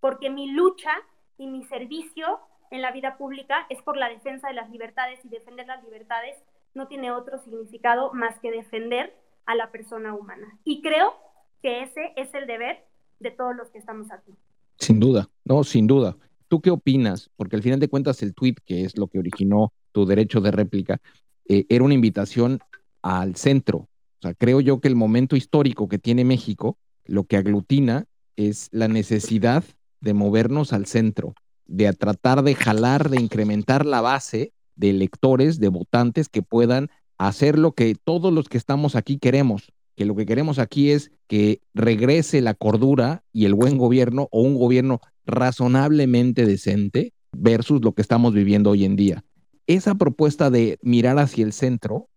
porque mi lucha y mi servicio en la vida pública es por la defensa de las libertades y defender las libertades no tiene otro significado más que defender a la persona humana. Y creo que ese es el deber de todos los que estamos aquí. Sin duda, no, sin duda. ¿Tú qué opinas? Porque al final de cuentas el tweet, que es lo que originó tu derecho de réplica, eh, era una invitación al centro. O sea, creo yo que el momento histórico que tiene México, lo que aglutina es la necesidad de movernos al centro, de tratar de jalar, de incrementar la base de electores, de votantes que puedan hacer lo que todos los que estamos aquí queremos, que lo que queremos aquí es que regrese la cordura y el buen gobierno o un gobierno razonablemente decente versus lo que estamos viviendo hoy en día. Esa propuesta de mirar hacia el centro,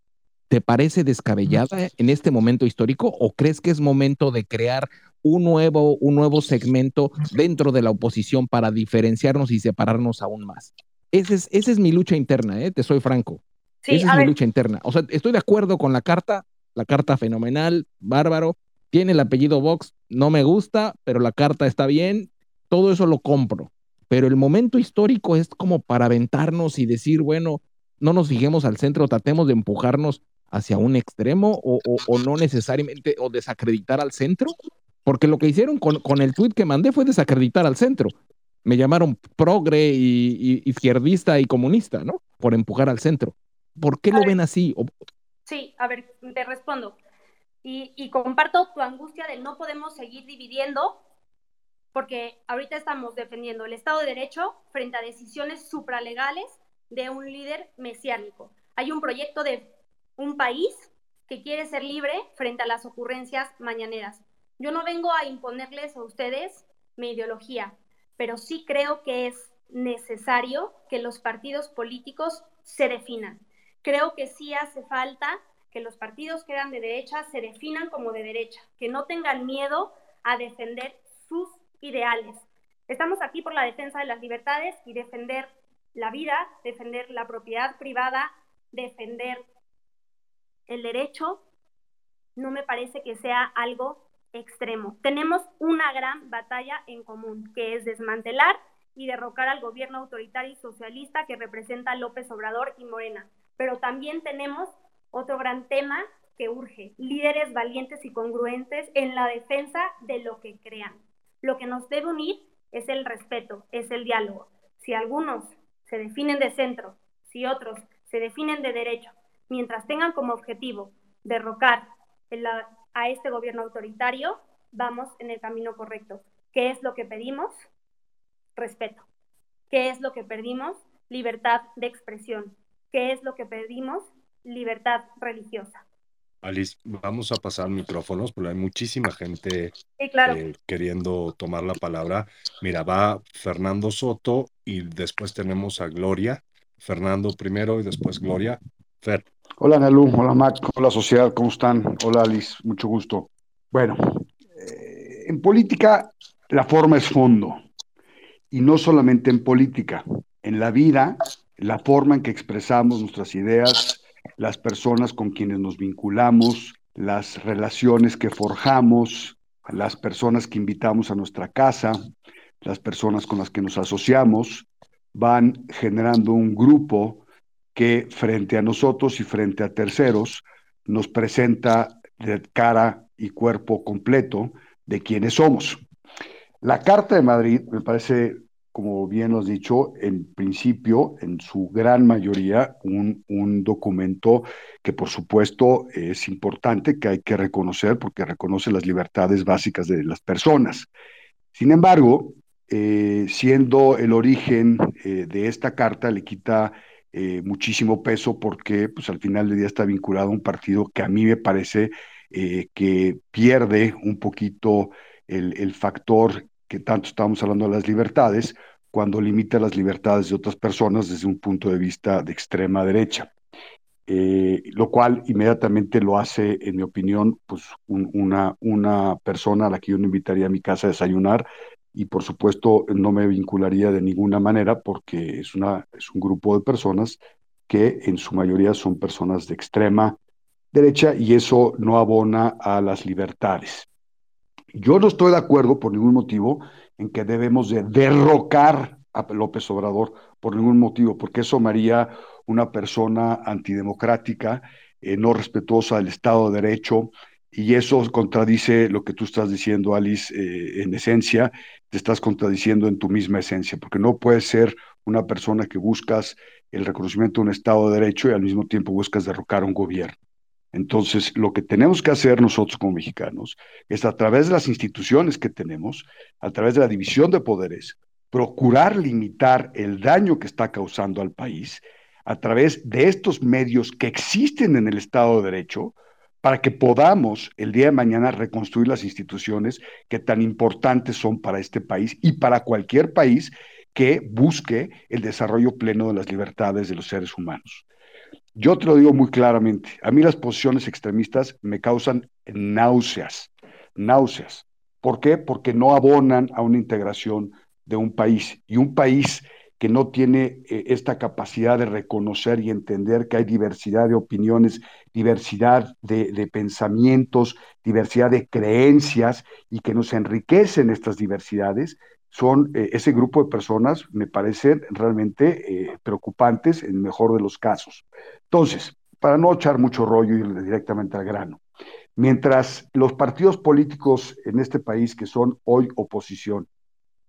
¿te parece descabellada en este momento histórico o crees que es momento de crear un nuevo, un nuevo segmento dentro de la oposición para diferenciarnos y separarnos aún más. Esa es, esa es mi lucha interna, ¿eh? te soy franco. esa es mi lucha interna. O sea, estoy de acuerdo con la carta, la carta fenomenal, bárbaro, tiene el apellido Vox, no me gusta, pero la carta está bien, todo eso lo compro. Pero el momento histórico es como para aventarnos y decir, bueno, no nos fijemos al centro, tratemos de empujarnos hacia un extremo o, no necesariamente o desacreditar al centro, porque lo que hicieron con, con el tuit que mandé fue desacreditar al centro. Me llamaron progre y, izquierdista y comunista, ¿no? Por empujar al centro. ¿Por qué lo ven así? Sí, a ver, te respondo. Y, y comparto tu angustia de no podemos seguir dividiendo porque ahorita estamos defendiendo el Estado de Derecho frente a decisiones supralegales de un líder mesiánico. Hay un proyecto de un país que quiere ser libre frente a las ocurrencias mañaneras. Yo no vengo a imponerles a ustedes mi ideología, pero sí creo que es necesario que los partidos políticos se definan. Creo que sí hace falta que los partidos que eran de derecha se definan como de derecha, que no tengan miedo a defender sus ideales. Estamos aquí por la defensa de las libertades y defender la vida, defender la propiedad privada, defender el derecho, no me parece que sea algo extremo. Tenemos una gran batalla en común, que es desmantelar y derrocar al gobierno autoritario y socialista que representa López Obrador y Morena. Pero también tenemos otro gran tema que urge, líderes valientes y congruentes en la defensa de lo que crean. Lo que nos debe unir es el respeto, es el diálogo. Si algunos se definen de centro, si otros se definen de derecho, mientras tengan como objetivo derrocar a este gobierno autoritario, vamos en el camino correcto. ¿Qué es lo que pedimos? Respeto. ¿Qué es lo que pedimos? Libertad de expresión. ¿Qué es lo que pedimos? Libertad religiosa. Alice, vamos a pasar micrófonos porque hay muchísima gente eh, queriendo tomar la palabra. Mira, va Fernando Soto y después tenemos a Gloria. Fernando primero y después Gloria. Fer. Hola Nalu, hola Mac, hola sociedad, ¿cómo están? Hola Alice, mucho gusto. Bueno, eh, en política la forma es fondo y no solamente en política, en la vida, la forma en que expresamos nuestras ideas, las personas con quienes nos vinculamos, las relaciones que forjamos, las personas que invitamos a nuestra casa, las personas con las que nos asociamos, van generando un grupo que frente a nosotros y frente a terceros nos presenta de cara y cuerpo completo de quiénes somos. La Carta de Madrid me parece como bien lo has dicho, en principio, en su gran mayoría, un, un, documento que por supuesto es importante, que hay que reconocer porque reconoce las libertades básicas de las personas. Sin embargo, eh, siendo el origen eh, de esta carta, le quita eh, muchísimo peso porque pues, al final del día está vinculado a un partido que a mí me parece que pierde un poquito el, el factor que tanto estamos hablando de las libertades, cuando limita las libertades de otras personas desde un punto de vista de extrema derecha. Eh, lo cual inmediatamente lo hace, en mi opinión, pues una, una persona a la que yo no invitaría a mi casa a desayunar y por supuesto no me vincularía de ninguna manera porque es, una, es un grupo de personas que en su mayoría son personas de extrema derecha y eso no abona a las libertades. Yo no estoy de acuerdo por ningún motivo en que debemos de derrocar a López Obrador por ningún motivo, porque eso haría una persona antidemocrática, eh, no respetuosa del Estado de Derecho, y eso contradice lo que tú estás diciendo, Alice, eh, en esencia, te estás contradiciendo en tu misma esencia, porque no puedes ser una persona que buscas el reconocimiento de un Estado de Derecho y al mismo tiempo buscas derrocar un gobierno. Entonces, lo que tenemos que hacer nosotros como mexicanos es a través de las instituciones que tenemos, a través de la división de poderes, procurar limitar el daño que está causando al país a través de estos medios que existen en el Estado de Derecho para que podamos el día de mañana reconstruir las instituciones que tan importantes son para este país y para cualquier país que busque el desarrollo pleno de las libertades de los seres humanos. Yo te lo digo muy claramente, a mí las posiciones extremistas me causan náuseas, náuseas. ¿Por qué? Porque no abonan a una integración de un país. Y un país que no tiene eh, esta capacidad de reconocer y entender que hay diversidad de opiniones, diversidad de, pensamientos, diversidad de creencias y que nos enriquecen estas diversidades, son eh, ese grupo de personas, me parecen realmente eh, preocupantes en el mejor de los casos. Entonces, para no echar mucho rollo y ir directamente al grano, mientras los partidos políticos en este país que son hoy oposición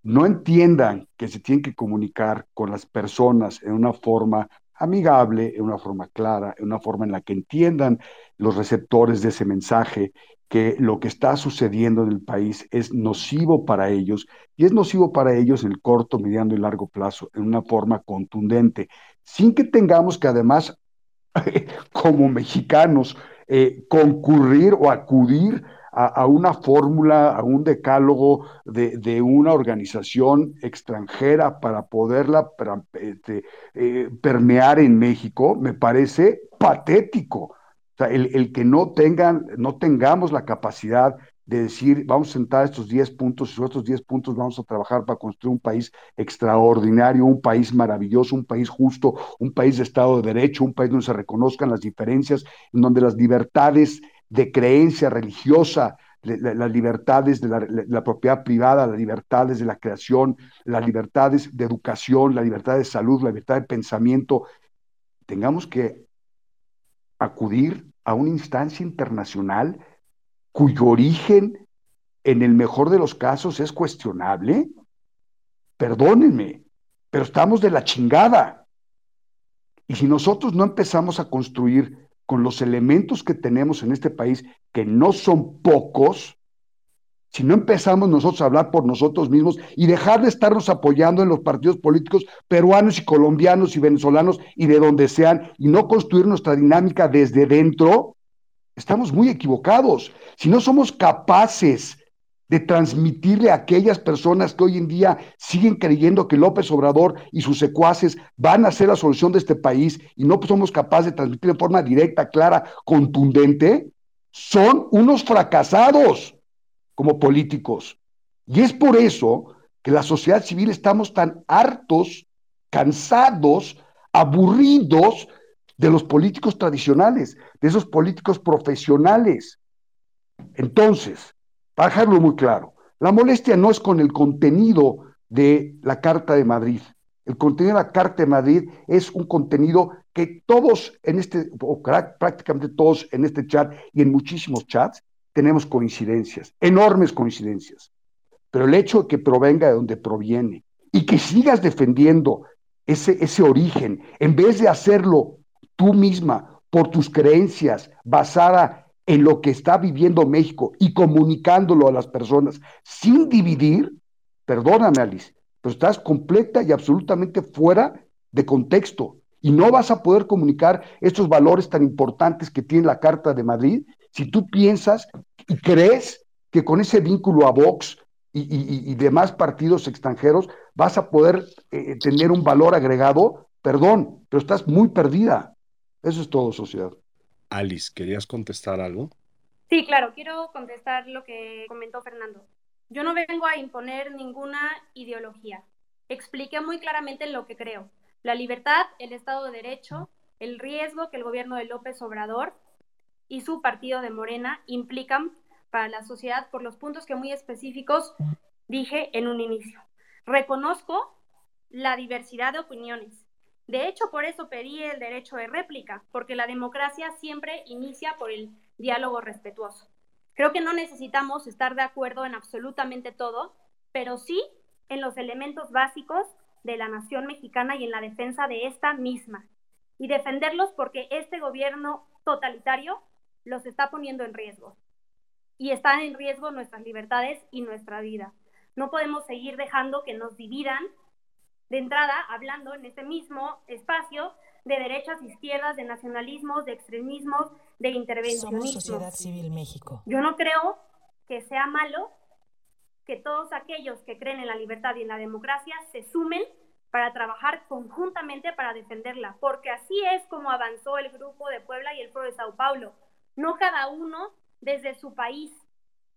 no entiendan que se tienen que comunicar con las personas en una forma amigable, en una forma clara, en una forma en la que entiendan los receptores de ese mensaje, que lo que está sucediendo en el país es nocivo para ellos y es nocivo para ellos en el corto, mediano y largo plazo, en una forma contundente, sin que tengamos que además, como mexicanos, eh, concurrir o acudir a, una fórmula, a un decálogo de, una organización extranjera para poderla este, eh, permear en México, me parece patético. Sea, el, que no, tengan, no tengamos la capacidad de decir, vamos a sentar estos 10 puntos y sobre estos 10 puntos vamos a trabajar para construir un país extraordinario, un país maravilloso, un país justo, un país de Estado de Derecho, un país donde se reconozcan las diferencias, en donde las libertades de creencia religiosa, las libertades de la, propiedad privada, las libertades de la creación, las libertades de educación, la libertad de salud, la libertad de pensamiento, tengamos que acudir a una instancia internacional cuyo origen, en el mejor de los casos, es cuestionable. Perdónenme, pero estamos de la chingada. Y si nosotros no empezamos a construir con los elementos que tenemos en este país, que no son pocos, si no empezamos nosotros a hablar por nosotros mismos y dejar de estarnos apoyando en los partidos políticos peruanos y colombianos y venezolanos y de donde sean, y no construir nuestra dinámica desde dentro, estamos muy equivocados. Si no somos capaces de transmitirle a aquellas personas que hoy en día siguen creyendo que López Obrador y sus secuaces van a ser la solución de este país y no somos capaces de transmitir de forma directa, clara, contundente, son unos fracasados como políticos. Y es por eso que la sociedad civil estamos tan hartos, cansados, aburridos de los políticos tradicionales, de esos políticos profesionales. Entonces, para dejarlo muy claro, la molestia no es con el contenido de la Carta de Madrid. El contenido de la Carta de Madrid es un contenido que todos en este, o prácticamente todos en este chat y en muchísimos chats, tenemos coincidencias, enormes coincidencias. Pero el hecho de que provenga de donde proviene y que sigas defendiendo ese, ese origen, en vez de hacerlo tú misma por tus creencias, basada en lo que está viviendo México y comunicándolo a las personas sin dividir, perdóname Alice, pero estás completa y absolutamente fuera de contexto y no vas a poder comunicar estos valores tan importantes que tiene la Carta de Madrid si tú piensas y crees que con ese vínculo a Vox y, demás partidos extranjeros vas a poder eh, tener un valor agregado, perdón, pero estás muy perdida. Eso es todo, sociedad. Alice, ¿querías contestar algo? Sí, claro, quiero contestar lo que comentó Fernando. Yo no vengo a imponer ninguna ideología. Expliqué muy claramente lo que creo. La libertad, el Estado de Derecho, el riesgo que el gobierno de López Obrador y su partido de Morena implican para la sociedad por los puntos que muy específicos dije en un inicio. Reconozco la diversidad de opiniones, de hecho, por eso pedí el derecho de réplica, porque la democracia siempre inicia por el diálogo respetuoso. Creo que no necesitamos estar de acuerdo en absolutamente todo, pero sí en los elementos básicos de la nación mexicana y en la defensa de esta misma. Y defenderlos porque este gobierno totalitario los está poniendo en riesgo. Y están en riesgo nuestras libertades y nuestra vida. No podemos seguir dejando que nos dividan de entrada hablando en este mismo espacio de derechas, izquierdas, de nacionalismos, de extremismos, de intervencionismo. Sociedad Civil México. Yo no creo que sea malo que todos aquellos que creen en la libertad y en la democracia se sumen para trabajar conjuntamente para defenderla, porque así es como avanzó el Grupo de Puebla y el Foro de Sao Paulo, no cada uno desde su país,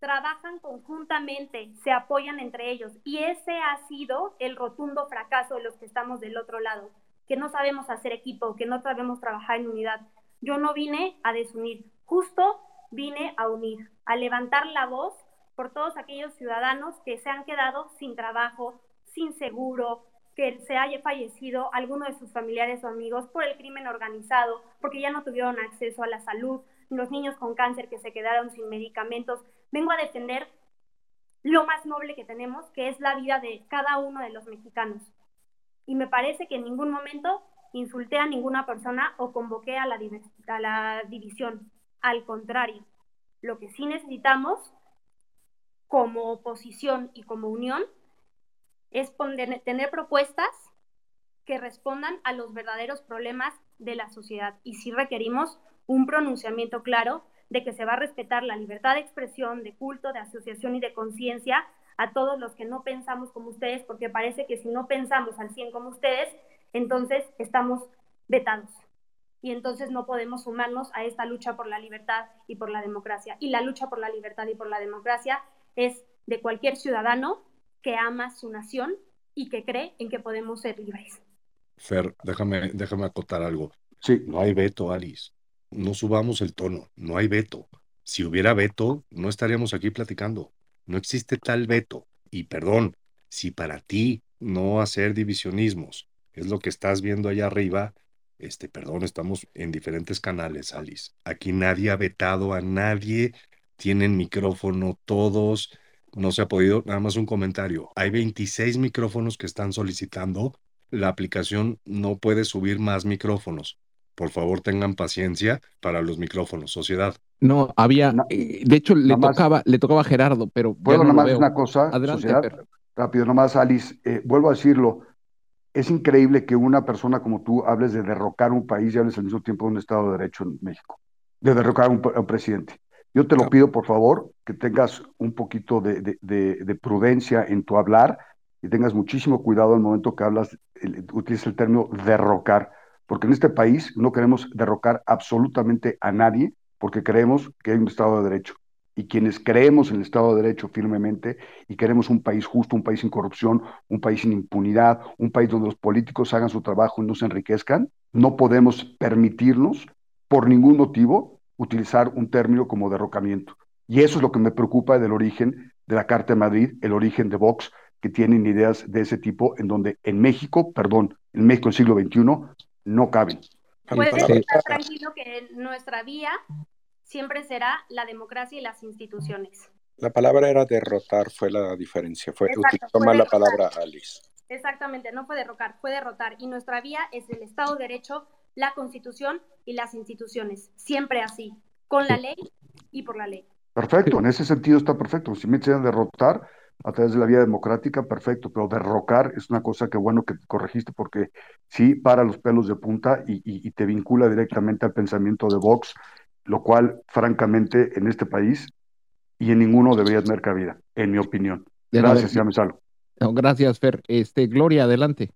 trabajan conjuntamente, se apoyan entre ellos. Y ese ha sido el rotundo fracaso de los que estamos del otro lado, que no sabemos hacer equipo, que no sabemos trabajar en unidad. Yo no vine a desunir, justo vine a unir, a levantar la voz por todos aquellos ciudadanos que se han quedado sin trabajo, sin seguro, que se haya fallecido alguno de sus familiares o amigos por el crimen organizado, porque ya no tuvieron acceso a la salud, los niños con cáncer que se quedaron sin medicamentos. Vengo a defender lo más noble que tenemos, que es la vida de cada uno de los mexicanos. Y me parece que en ningún momento insulté a ninguna persona o convoqué a la, división. Al contrario, lo que sí necesitamos como oposición y como unión es tener propuestas que respondan a los verdaderos problemas de la sociedad. Y sí requerimos un pronunciamiento claro de que se va a respetar la libertad de expresión, de culto, de asociación y de conciencia a todos los que no pensamos como ustedes, porque parece que si no pensamos al 100 como ustedes, entonces estamos vetados. Y entonces no podemos sumarnos a esta lucha por la libertad y por la democracia. Y la lucha por la libertad y por la democracia es de cualquier ciudadano que ama su nación y que cree en que podemos ser libres. Fer, déjame, déjame acotar algo. Sí. No hay veto, Alice no subamos el tono, no hay veto. Si hubiera veto, no estaríamos aquí platicando. No existe tal veto. Y perdón, si para ti no hacer divisionismos es lo que estás viendo allá arriba, este, perdón, estamos en diferentes canales, Alice. Aquí nadie ha vetado a nadie, tienen micrófono todos, no se ha podido, nada más un comentario. Hay 26 micrófonos que están solicitando, la aplicación no puede subir más micrófonos por favor tengan paciencia para los micrófonos, sociedad. No, había, eh, de hecho le tocaba, le tocaba a Gerardo, pero bueno, nada más una cosa, Adelante, sociedad, rápido, nomás Alice, eh, vuelvo a decirlo, es increíble que una persona como tú hables de derrocar un país y hables al mismo tiempo de un Estado de Derecho en México, de derrocar a un, presidente. Yo te lo pido, por favor, que tengas un poquito de, de, prudencia en tu hablar y tengas muchísimo cuidado al momento que hablas, utilizas el término derrocar porque en este país no queremos derrocar absolutamente a nadie, porque creemos que hay un Estado de Derecho. Y quienes creemos en el Estado de Derecho firmemente y queremos un país justo, un país sin corrupción, un país sin impunidad, un país donde los políticos hagan su trabajo y no se enriquezcan, no podemos permitirnos por ningún motivo utilizar un término como derrocamiento. Y eso es lo que me preocupa del origen de la Carta de Madrid, el origen de Vox, que tienen ideas de ese tipo, en donde en México, perdón, en México del siglo XXI, no caben. Puedes estar tranquilo que nuestra vía siempre será la democracia y las instituciones. La palabra era derrotar, fue la diferencia. Fue, utilizó mal la palabra Alice. Exactamente, no fue derrocar, fue derrotar. Y nuestra vía es el Estado de Derecho, la Constitución y las instituciones. Siempre así, con la ley y por la ley. Perfecto, en ese sentido está perfecto. Si me quieren derrotar, a través de la vía democrática, perfecto, pero derrocar es una cosa que bueno que corregiste porque sí para los pelos de punta y, te vincula directamente al pensamiento de Vox, lo cual francamente en este país y en ninguno debería tener cabida, en mi opinión. Gracias, ya me salgo. gracias, Fer. Este, Gloria, adelante.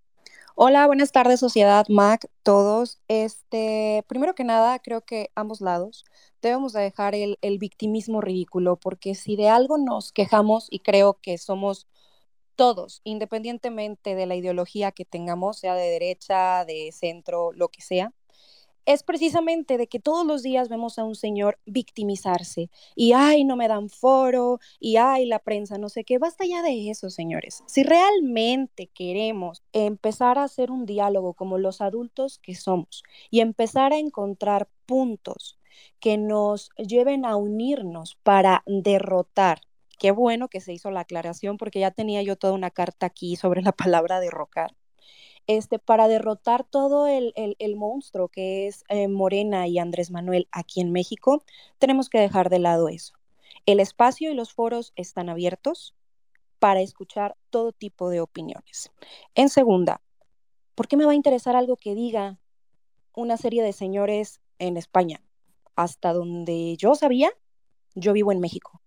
Hola, buenas tardes, sociedad, Mac, todos. Este, primero que nada, creo que ambos lados debemos de dejar el, el victimismo ridículo, porque si de algo nos quejamos, y creo que somos todos, independientemente de la ideología que tengamos, sea de derecha, de centro, lo que sea, es precisamente de que todos los días vemos a un señor victimizarse y ay, no me dan foro y ay, la prensa, no sé qué, basta ya de eso, señores. Si realmente queremos empezar a hacer un diálogo como los adultos que somos y empezar a encontrar puntos que nos lleven a unirnos para derrotar. Qué bueno que se hizo la aclaración porque ya tenía yo toda una carta aquí sobre la palabra derrocar este, para derrotar todo el, monstruo que es eh, Morena y Andrés Manuel aquí en México, tenemos que dejar de lado eso. El espacio y los foros están abiertos para escuchar todo tipo de opiniones. En segunda, ¿por qué me va a interesar algo que diga una serie de señores en España? Hasta donde yo sabía, yo vivo en México.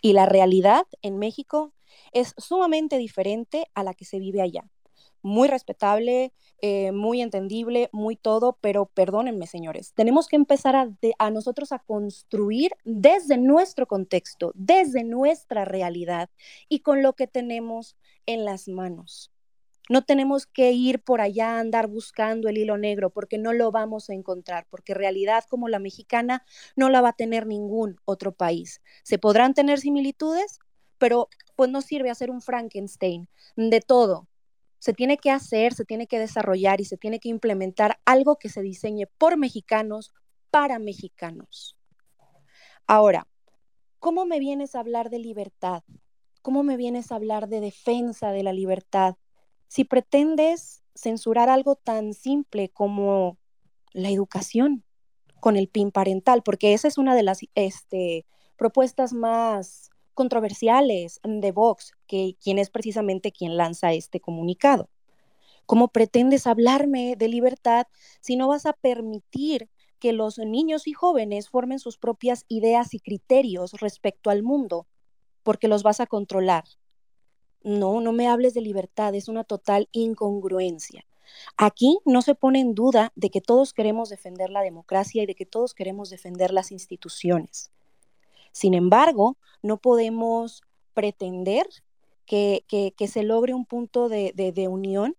Y la realidad en México es sumamente diferente a la que se vive allá muy respetable, eh, muy entendible, muy todo, pero perdónenme, señores, tenemos que empezar a, a nosotros a construir desde nuestro contexto, desde nuestra realidad y con lo que tenemos en las manos. No tenemos que ir por allá a andar buscando el hilo negro porque no lo vamos a encontrar, porque realidad como la mexicana no la va a tener ningún otro país. Se podrán tener similitudes, pero pues no sirve hacer un Frankenstein de todo. Se tiene que hacer, se tiene que desarrollar y se tiene que implementar algo que se diseñe por mexicanos, para mexicanos. Ahora, ¿cómo me vienes a hablar de libertad? ¿Cómo me vienes a hablar de defensa de la libertad? Si pretendes censurar algo tan simple como la educación con el PIN parental, porque esa es una de las este, propuestas más controversiales de Vox, que quien es precisamente quien lanza este comunicado. ¿Cómo pretendes hablarme de libertad si no vas a permitir que los niños y jóvenes formen sus propias ideas y criterios respecto al mundo? Porque los vas a controlar. No, no me hables de libertad, es una total incongruencia. Aquí no se pone en duda de que todos queremos defender la democracia y de que todos queremos defender las instituciones. Sin embargo, no podemos pretender que, se logre un punto de, de unión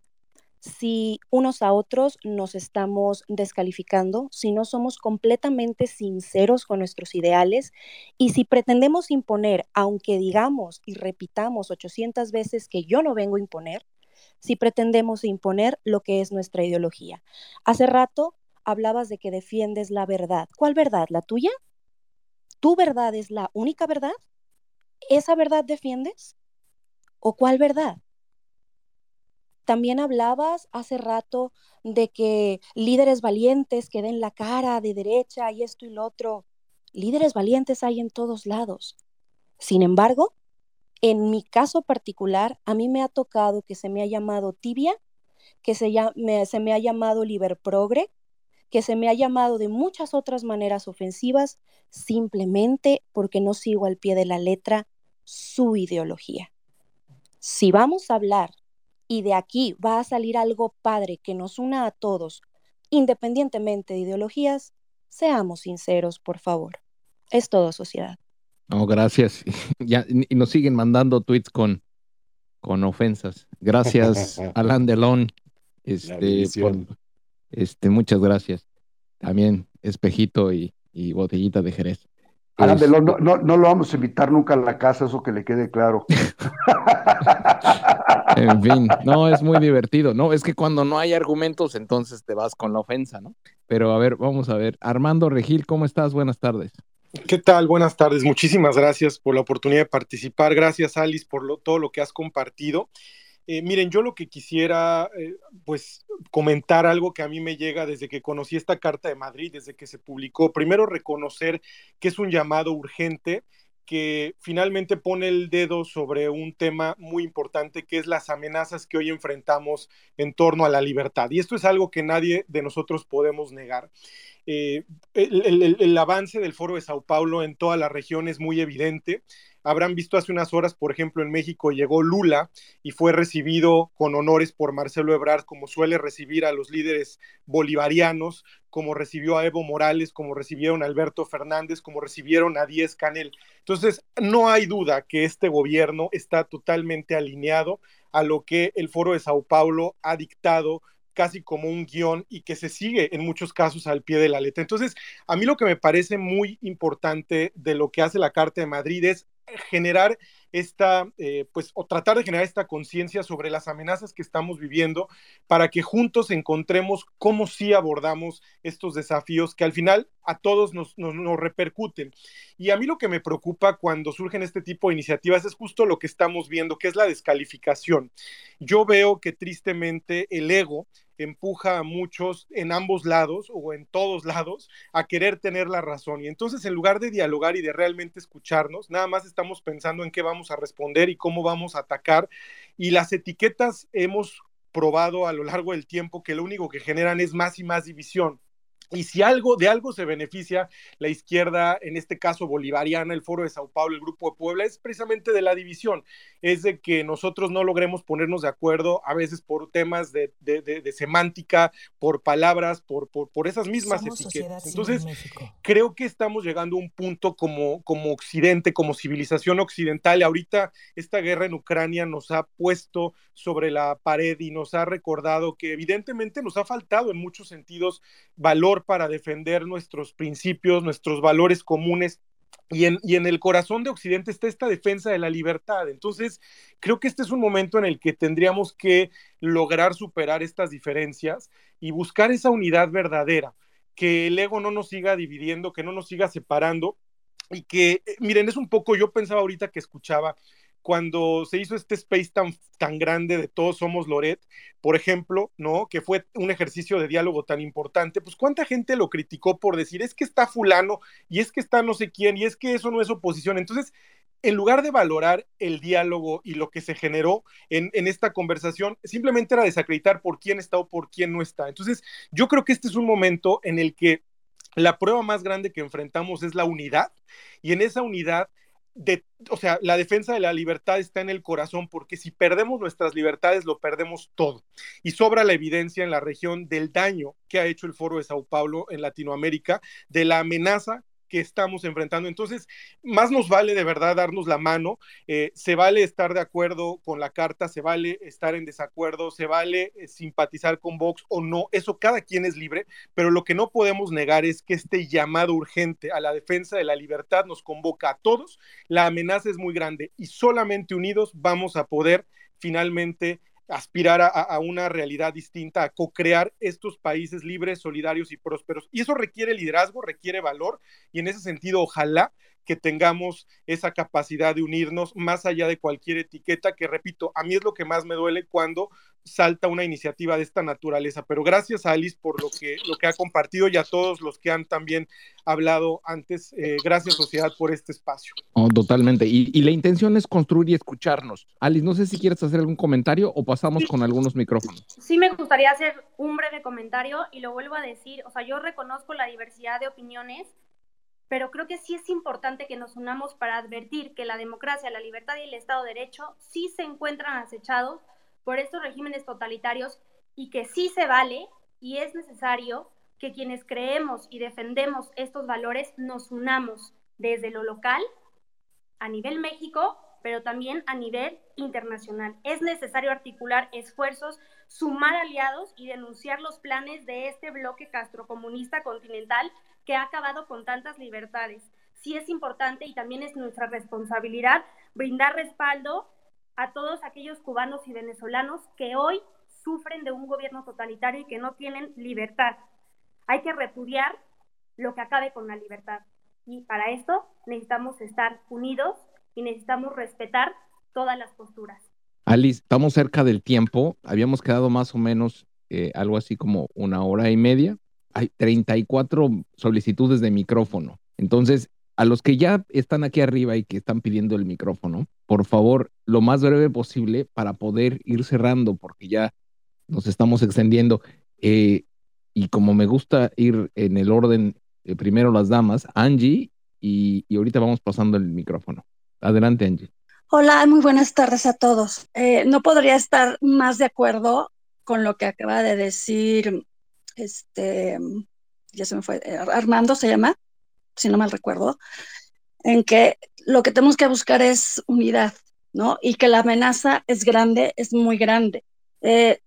si unos a otros nos estamos descalificando, si no somos completamente sinceros con nuestros ideales y si pretendemos imponer, aunque digamos y repitamos 800 veces que yo no vengo a imponer, si pretendemos imponer lo que es nuestra ideología. Hace rato hablabas de que defiendes la verdad. ¿Cuál verdad? ¿La tuya? ¿Tu verdad es la única verdad? ¿Esa verdad defiendes? ¿O cuál verdad? También hablabas hace rato de que líderes valientes que den la cara de derecha y esto y lo otro. Líderes valientes hay en todos lados. Sin embargo, en mi caso particular, a mí me ha tocado que se me ha llamado tibia, que se, me, se me ha llamado liberprogre, que se me ha llamado de muchas otras maneras ofensivas simplemente porque no sigo al pie de la letra su ideología. Si vamos a hablar y de aquí va a salir algo padre que nos una a todos, independientemente de ideologías, seamos sinceros, por favor. Es todo, sociedad. No, gracias. Ya, y nos siguen mandando tweets con, con ofensas. Gracias, Alan Delon. Este, este, muchas gracias. También espejito y, botellita de Jerez. Alan este no, no, no, lo vamos a invitar nunca a la casa, eso que le quede claro. en fin, no, es muy divertido. No, es que cuando no hay argumentos, entonces te vas con la ofensa, ¿no? Pero a ver, vamos a ver. Armando Regil, ¿cómo estás? Buenas tardes. ¿Qué tal? Buenas tardes. Muchísimas gracias por la oportunidad de participar. Gracias, Alice, por todo lo que has compartido. Eh, miren, yo lo que quisiera, eh, pues, comentar algo que a mí me llega desde que conocí esta Carta de Madrid, desde que se publicó. Primero, reconocer que es un llamado urgente que finalmente pone el dedo sobre un tema muy importante que es las amenazas que hoy enfrentamos en torno a la libertad. Y esto es algo que nadie de nosotros podemos negar. Eh, el, avance del foro de Sao Paulo en toda la región es muy evidente. Habrán visto hace unas horas, por ejemplo, en México llegó Lula y fue recibido con honores por Marcelo Ebrard, como suele recibir a los líderes bolivarianos, como recibió a Evo Morales, como recibieron a Alberto Fernández, como recibieron a Díez Canel. Entonces, no hay duda que este gobierno está totalmente alineado a lo que el foro de Sao Paulo ha dictado casi como un guion y que se sigue en muchos casos al pie de la letra. Entonces, a mí lo que me parece muy importante de lo que hace la Carta de Madrid es generar esta, eh, pues, o tratar de generar esta conciencia sobre las amenazas que estamos viviendo para que juntos encontremos cómo sí abordamos estos desafíos que al final a todos nos, nos, repercuten. Y a mí lo que me preocupa cuando surgen este tipo de iniciativas es justo lo que estamos viendo, que es la descalificación. Yo veo que tristemente el ego empuja a muchos en ambos lados o en todos lados a querer tener la razón. Y entonces en lugar de dialogar y de realmente escucharnos, nada más estamos pensando en qué vamos a responder y cómo vamos a atacar. Y las etiquetas hemos probado a lo largo del tiempo que lo único que generan es más y más división. Y si algo, de algo se beneficia la izquierda, en este caso bolivariana, el Foro de Sao Paulo, el Grupo de Puebla, es precisamente de la división, es de que nosotros no logremos ponernos de acuerdo a veces por temas de, semántica, por palabras, por, por, esas mismas etiquetas. Entonces, creo que estamos llegando a un punto como, como occidente, como civilización occidental. Y ahorita esta guerra en Ucrania nos ha puesto sobre la pared y nos ha recordado que evidentemente nos ha faltado en muchos sentidos valor para defender nuestros principios, nuestros valores comunes. Y en, y en, el corazón de Occidente está esta defensa de la libertad. Entonces, creo que este es un momento en el que tendríamos que lograr superar estas diferencias y buscar esa unidad verdadera, que el ego no nos siga dividiendo, que no nos siga separando y que, eh, miren, es un poco, yo pensaba ahorita que escuchaba cuando se hizo este space tan, tan grande de todos somos Loret, por ejemplo, ¿no? Que fue un ejercicio de diálogo tan importante, pues cuánta gente lo criticó por decir, es que está fulano y es que está no sé quién y es que eso no es oposición. Entonces, en lugar de valorar el diálogo y lo que se generó en, en, esta conversación, simplemente era desacreditar por quién está o por quién no está. Entonces, yo creo que este es un momento en el que la prueba más grande que enfrentamos es la unidad y en esa unidad de, o sea, la defensa de la libertad está en el corazón, porque si perdemos nuestras libertades, lo perdemos todo. Y sobra la evidencia en la región del daño que ha hecho el Foro de Sao Paulo en Latinoamérica, de la amenaza que estamos enfrentando. Entonces, más nos vale de verdad darnos la mano, eh, se vale estar de acuerdo con la carta, se vale estar en desacuerdo, se vale eh, simpatizar con Vox o no, eso cada quien es libre, pero lo que no podemos negar es que este llamado urgente a la defensa de la libertad nos convoca a todos, la amenaza es muy grande y solamente unidos vamos a poder finalmente aspirar a, una realidad distinta, a co-crear estos países libres, solidarios y prósperos. Y eso requiere liderazgo, requiere valor, y en ese sentido, ojalá que tengamos esa capacidad de unirnos más allá de cualquier etiqueta, que repito, a mí es lo que más me duele cuando salta una iniciativa de esta naturaleza. Pero gracias a Alice por lo que, lo que ha compartido y a todos los que han también hablado antes. Eh, gracias, sociedad, por este espacio. Oh, totalmente. Y, y, la intención es construir y escucharnos. Alice, no sé si quieres hacer algún comentario o pasamos con algunos micrófonos. Sí, me gustaría hacer un breve comentario y lo vuelvo a decir. O sea, yo reconozco la diversidad de opiniones pero creo que sí es importante que nos unamos para advertir que la democracia, la libertad y el Estado de Derecho sí se encuentran acechados por estos regímenes totalitarios y que sí se vale y es necesario que quienes creemos y defendemos estos valores nos unamos desde lo local, a nivel México, pero también a nivel internacional. Es necesario articular esfuerzos, sumar aliados y denunciar los planes de este bloque castrocomunista continental que ha acabado con tantas libertades. Sí es importante y también es nuestra responsabilidad brindar respaldo a todos aquellos cubanos y venezolanos que hoy sufren de un gobierno totalitario y que no tienen libertad. Hay que repudiar lo que acabe con la libertad. Y para esto necesitamos estar unidos y necesitamos respetar todas las posturas. Alice, estamos cerca del tiempo. Habíamos quedado más o menos eh, algo así como una hora y media hay 34 solicitudes de micrófono. Entonces, a los que ya están aquí arriba y que están pidiendo el micrófono, por favor, lo más breve posible para poder ir cerrando, porque ya nos estamos extendiendo. Eh, y como me gusta ir en el orden, primero las damas, Angie, y, ahorita vamos pasando el micrófono. Adelante, Angie. Hola, muy buenas tardes a todos. Eh, no podría estar más de acuerdo con lo que acaba de decir este, ya se me fue, eh, Armando se llama, si no mal recuerdo, en que lo que tenemos que buscar es unidad, ¿no? Y que la amenaza es grande, es muy grande. Eh,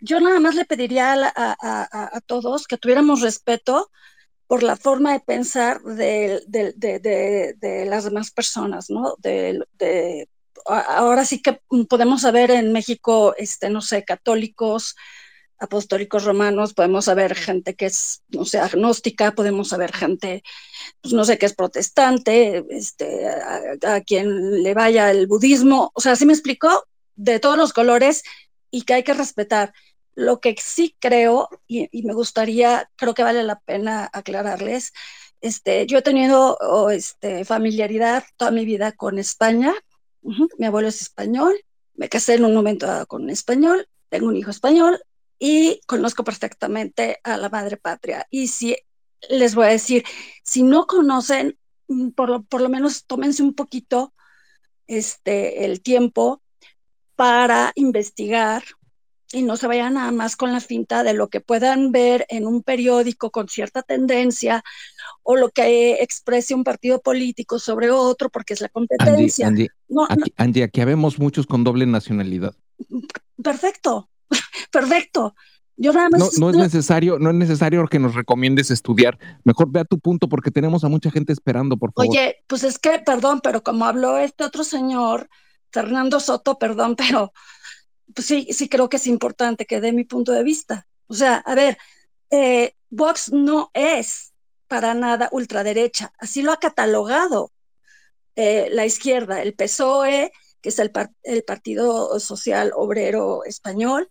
yo nada más le pediría a, todos que tuviéramos respeto por la forma de pensar de, de, las demás personas, ¿no? ahora sí que podemos saber en México, este, no sé, católicos, apostólicos romanos, podemos saber gente que es, no sé, agnóstica, podemos saber gente, pues no sé, que es protestante, este, a, quien le vaya el budismo, o sea, ¿sí me explicó? De todos los colores y que hay que respetar. Lo que sí creo, y, me gustaría, creo que vale la pena aclararles, este, yo he tenido este, familiaridad toda mi vida con España, mi abuelo es español, me casé en un momento con un español, tengo un hijo español, y conozco perfectamente a la madre patria. Y si les voy a decir, si no conocen, mm, por lo, por lo menos tómense un poquito este, el tiempo para investigar y no se vayan nada más con la finta de lo que puedan ver en un periódico con cierta tendencia o lo que exprese un partido político sobre otro porque es la competencia. Andy, aquí, Andy, aquí habemos muchos con doble nacionalidad. Perfecto, perfecto. Yo nada más, no, es necesario, no es necesario que nos recomiendes estudiar. Mejor vea tu punto porque tenemos a mucha gente esperando, por favor. Oye, pues es que, perdón, pero como habló este otro señor, Fernando Soto, perdón, pero pues sí, sí creo que es importante que dé mi punto de vista. O sea, a ver, eh, Vox no es para nada ultraderecha, así lo ha catalogado eh, la izquierda, el PSOE, que es el, el Partido Social Obrero Español,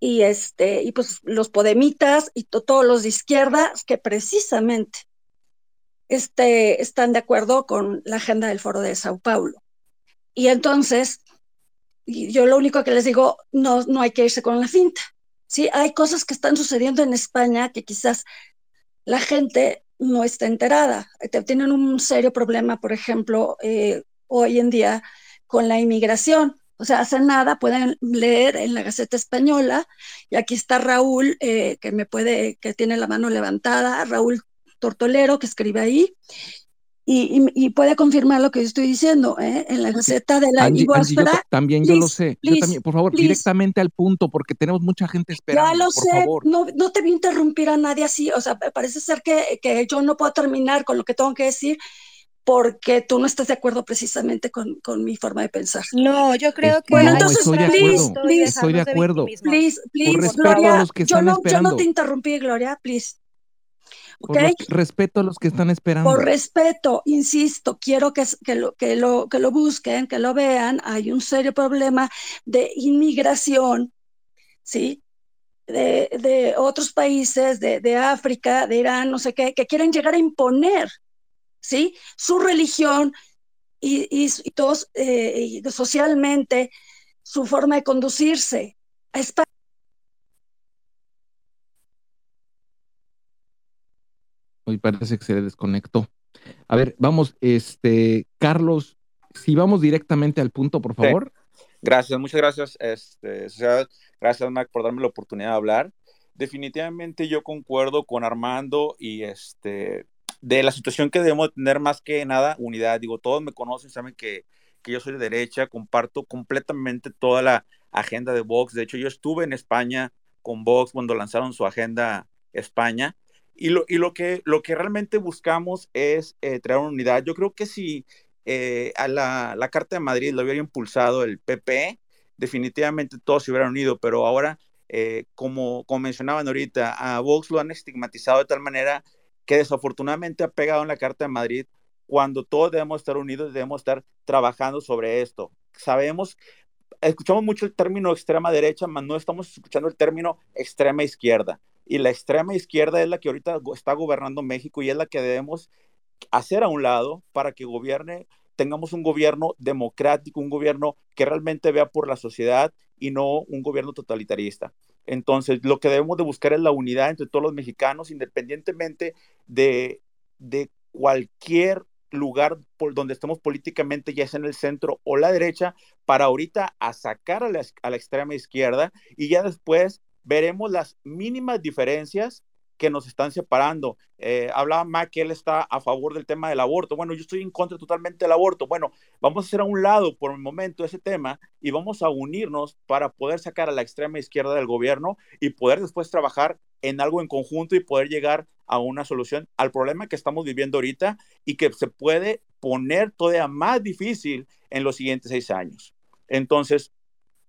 y este, y pues los podemitas y todos los de izquierda que precisamente este, están de acuerdo con la agenda del Foro de Sao Paulo. Y entonces, yo lo único que les digo, no, no hay que irse con la finta. Sí, hay cosas que están sucediendo en España que quizás la gente no está enterada. Tienen un serio problema, por ejemplo, eh, hoy en día con la inmigración. O sea, hace nada pueden leer en la Gaceta Española, y aquí está Raúl, eh, que me puede, que tiene la mano levantada, Raúl Tortolero, que escribe ahí, y, puede confirmar lo que yo estoy diciendo, ¿eh? en la Gaceta de la Angie, También yo lo sé. yo también, por favor, directamente al punto, porque tenemos mucha gente esperando. Ya lo sé, No, no te voy a interrumpir a nadie así, o sea, parece ser que, que yo no puedo terminar con lo que tengo que decir porque tú no estás de acuerdo precisamente con, con mi forma de pensar. No, yo creo que... Bueno, entonces, estoy please, de please, estoy de acuerdo. Please, please, Gloria, yo no, yo no te interrumpí, Gloria, please. ¿Okay? respeto a los que están esperando. Por respeto, insisto, quiero que, que, lo, que, lo, que lo busquen, que lo vean. Hay un serio problema de inmigración, ¿sí? De, de otros países, de, de, África, de Irán, no sé qué, que quieren llegar a imponer ¿sí? Su religión y, y, todos eh, socialmente, su forma de conducirse. A España. Hoy parece que se desconectó. A ver, vamos, este, Carlos, si vamos directamente al punto, por favor. Gracias, muchas gracias. Este, gracias, Mac, por darme la oportunidad de hablar. Definitivamente yo concuerdo con Armando y este, de la situación que debemos tener más que nada unidad. Digo, todos me conocen, saben que, que yo soy de derecha, comparto completamente toda la agenda de Vox. De hecho, yo estuve en España con Vox cuando lanzaron su agenda España. Y lo, y lo, que, lo que realmente buscamos es eh, traer una unidad. Yo creo que si eh, a la, la, Carta de Madrid lo hubiera impulsado el PP, definitivamente todos se hubieran unido, pero ahora, eh, como, como mencionaban ahorita, a Vox lo han estigmatizado de tal manera que desafortunadamente ha pegado en la Carta de Madrid cuando todos debemos estar unidos, debemos estar trabajando sobre esto. Sabemos, escuchamos mucho el término extrema derecha, pero no estamos escuchando el término extrema izquierda. Y la extrema izquierda es la que ahorita está gobernando México y es la que debemos hacer a un lado para que gobierne, tengamos un gobierno democrático, un gobierno que realmente vea por la sociedad y no un gobierno totalitarista. Entonces, lo que debemos de buscar es la unidad entre todos los mexicanos, independientemente de, de cualquier lugar por donde estemos políticamente, ya sea en el centro o la derecha, para ahorita a sacar a la, a la extrema izquierda y ya después veremos las mínimas diferencias que nos están separando. Eh, hablaba Mac que él está a favor del tema del aborto. Bueno, yo estoy en contra totalmente del aborto. Bueno, vamos a hacer a un lado por el momento ese tema y vamos a unirnos para poder sacar a la extrema izquierda del gobierno y poder después trabajar en algo en conjunto y poder llegar a una solución al problema que estamos viviendo ahorita y que se puede poner todavía más difícil en los siguientes seis años. Entonces,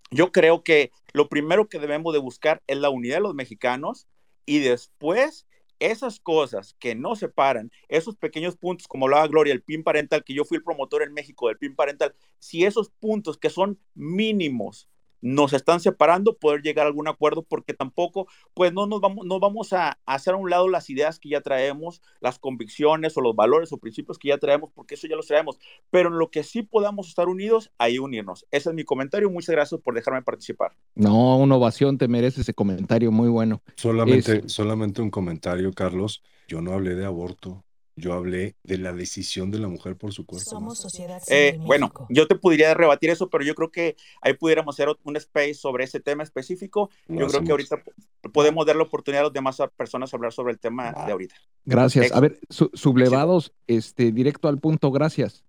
yo creo que lo primero que debemos de buscar es la unidad de los mexicanos, y después esas cosas que no separan, esos pequeños puntos, como hablaba Gloria, el PIN parental, que yo fui el promotor en México del PIN parental, si esos puntos que son mínimos nos están separando, poder llegar a algún acuerdo, porque tampoco, pues no nos vamos, no vamos a, hacer a un lado las ideas que ya traemos, las convicciones o los valores o principios que ya traemos, porque eso ya los traemos, pero en lo que sí podamos estar unidos, ahí unirnos. Ese es mi comentario, muchas gracias por dejarme participar. No, una ovación, te merece ese comentario, muy bueno. Solamente, solamente un comentario, Carlos, yo no hablé de aborto, yo hablé de la decisión de la mujer por su cuerpo. Somos sociedad Eh, civil bueno, yo te podría rebatir eso, pero yo creo que ahí pudiéramos hacer un space sobre ese tema específico. Yo creo que ahorita podemos dar la oportunidad a las demás personas a hablar sobre el tema de ahorita. Gracias. Ex- A ver, su- sublevados, este, directo al punto, gracias.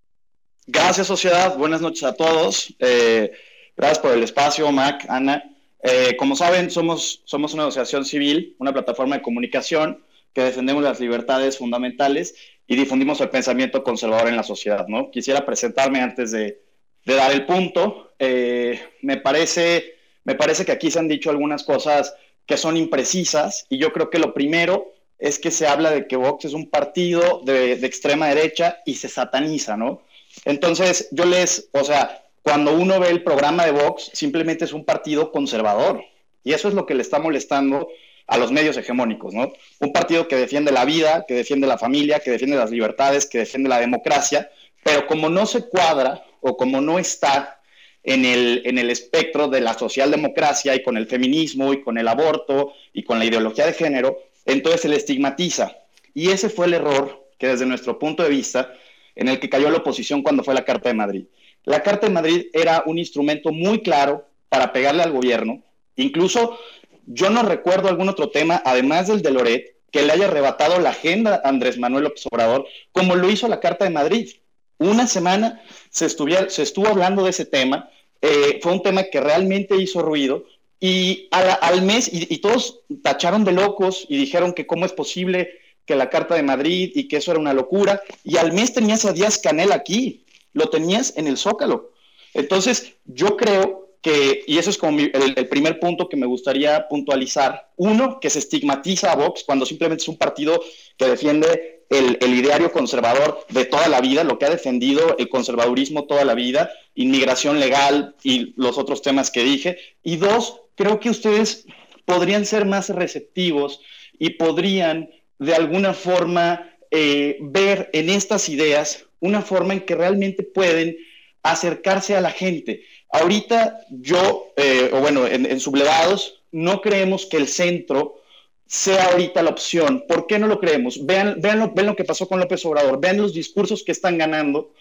Gracias, sociedad. Buenas noches a todos. Eh, gracias por el espacio, Mac, Ana. Eh, como saben, somos, somos una asociación civil, una plataforma de comunicación que defendemos las libertades fundamentales y difundimos el pensamiento conservador en la sociedad. ¿no? Quisiera presentarme antes de, dar el punto. Eh, me, parece, me parece que aquí se han dicho algunas cosas que son imprecisas y yo creo que lo primero es que se habla de que Vox es un partido de, de extrema derecha y se sataniza, ¿no? Entonces, yo les, o sea, cuando uno ve el programa de Vox, simplemente es un partido conservador. Y eso es lo que le está molestando a los medios hegemónicos, ¿no? Un partido que defiende la vida, que defiende la familia, que defiende las libertades, que defiende la democracia, pero como no se cuadra o como no está en el, en el espectro de la socialdemocracia y con el feminismo y con el aborto y con la ideología de género, entonces se le estigmatiza. Y ese fue el error que desde nuestro punto de vista, en el que cayó la oposición cuando fue la Carta de Madrid. La Carta de Madrid era un instrumento muy claro para pegarle al gobierno. Incluso yo no recuerdo algún otro tema, además del de Loret, que le haya arrebatado la agenda a Andrés Manuel López Obrador, como lo hizo la Carta de Madrid. Una semana se, se estuvo hablando de ese tema, eh, fue un tema que realmente hizo ruido, y al mes, y todos tacharon de locos y dijeron que cómo es posible que la Carta de Madrid y que eso era una locura, y al mes tenías a Díaz Canel aquí, lo tenías en el Zócalo. Entonces, yo creo que, y eso es como mi- el, primer punto que me gustaría puntualizar, uno, que se estigmatiza a Vox cuando simplemente es un partido que defiende el, el ideario conservador de toda la vida, lo que ha defendido el conservadurismo toda la vida, inmigración legal y los otros temas que dije. Y dos, creo que ustedes podrían ser más receptivos y podrían de alguna forma eh, ver en estas ideas una forma en que realmente pueden acercarse a la gente. Ahorita yo, eh, o bueno, en, Sublevados, no creemos que el centro sea ahorita la opción. ¿Por qué no lo creemos? Vean, vean, lo, vean lo que pasó con López Obrador, vean los discursos que están ganando.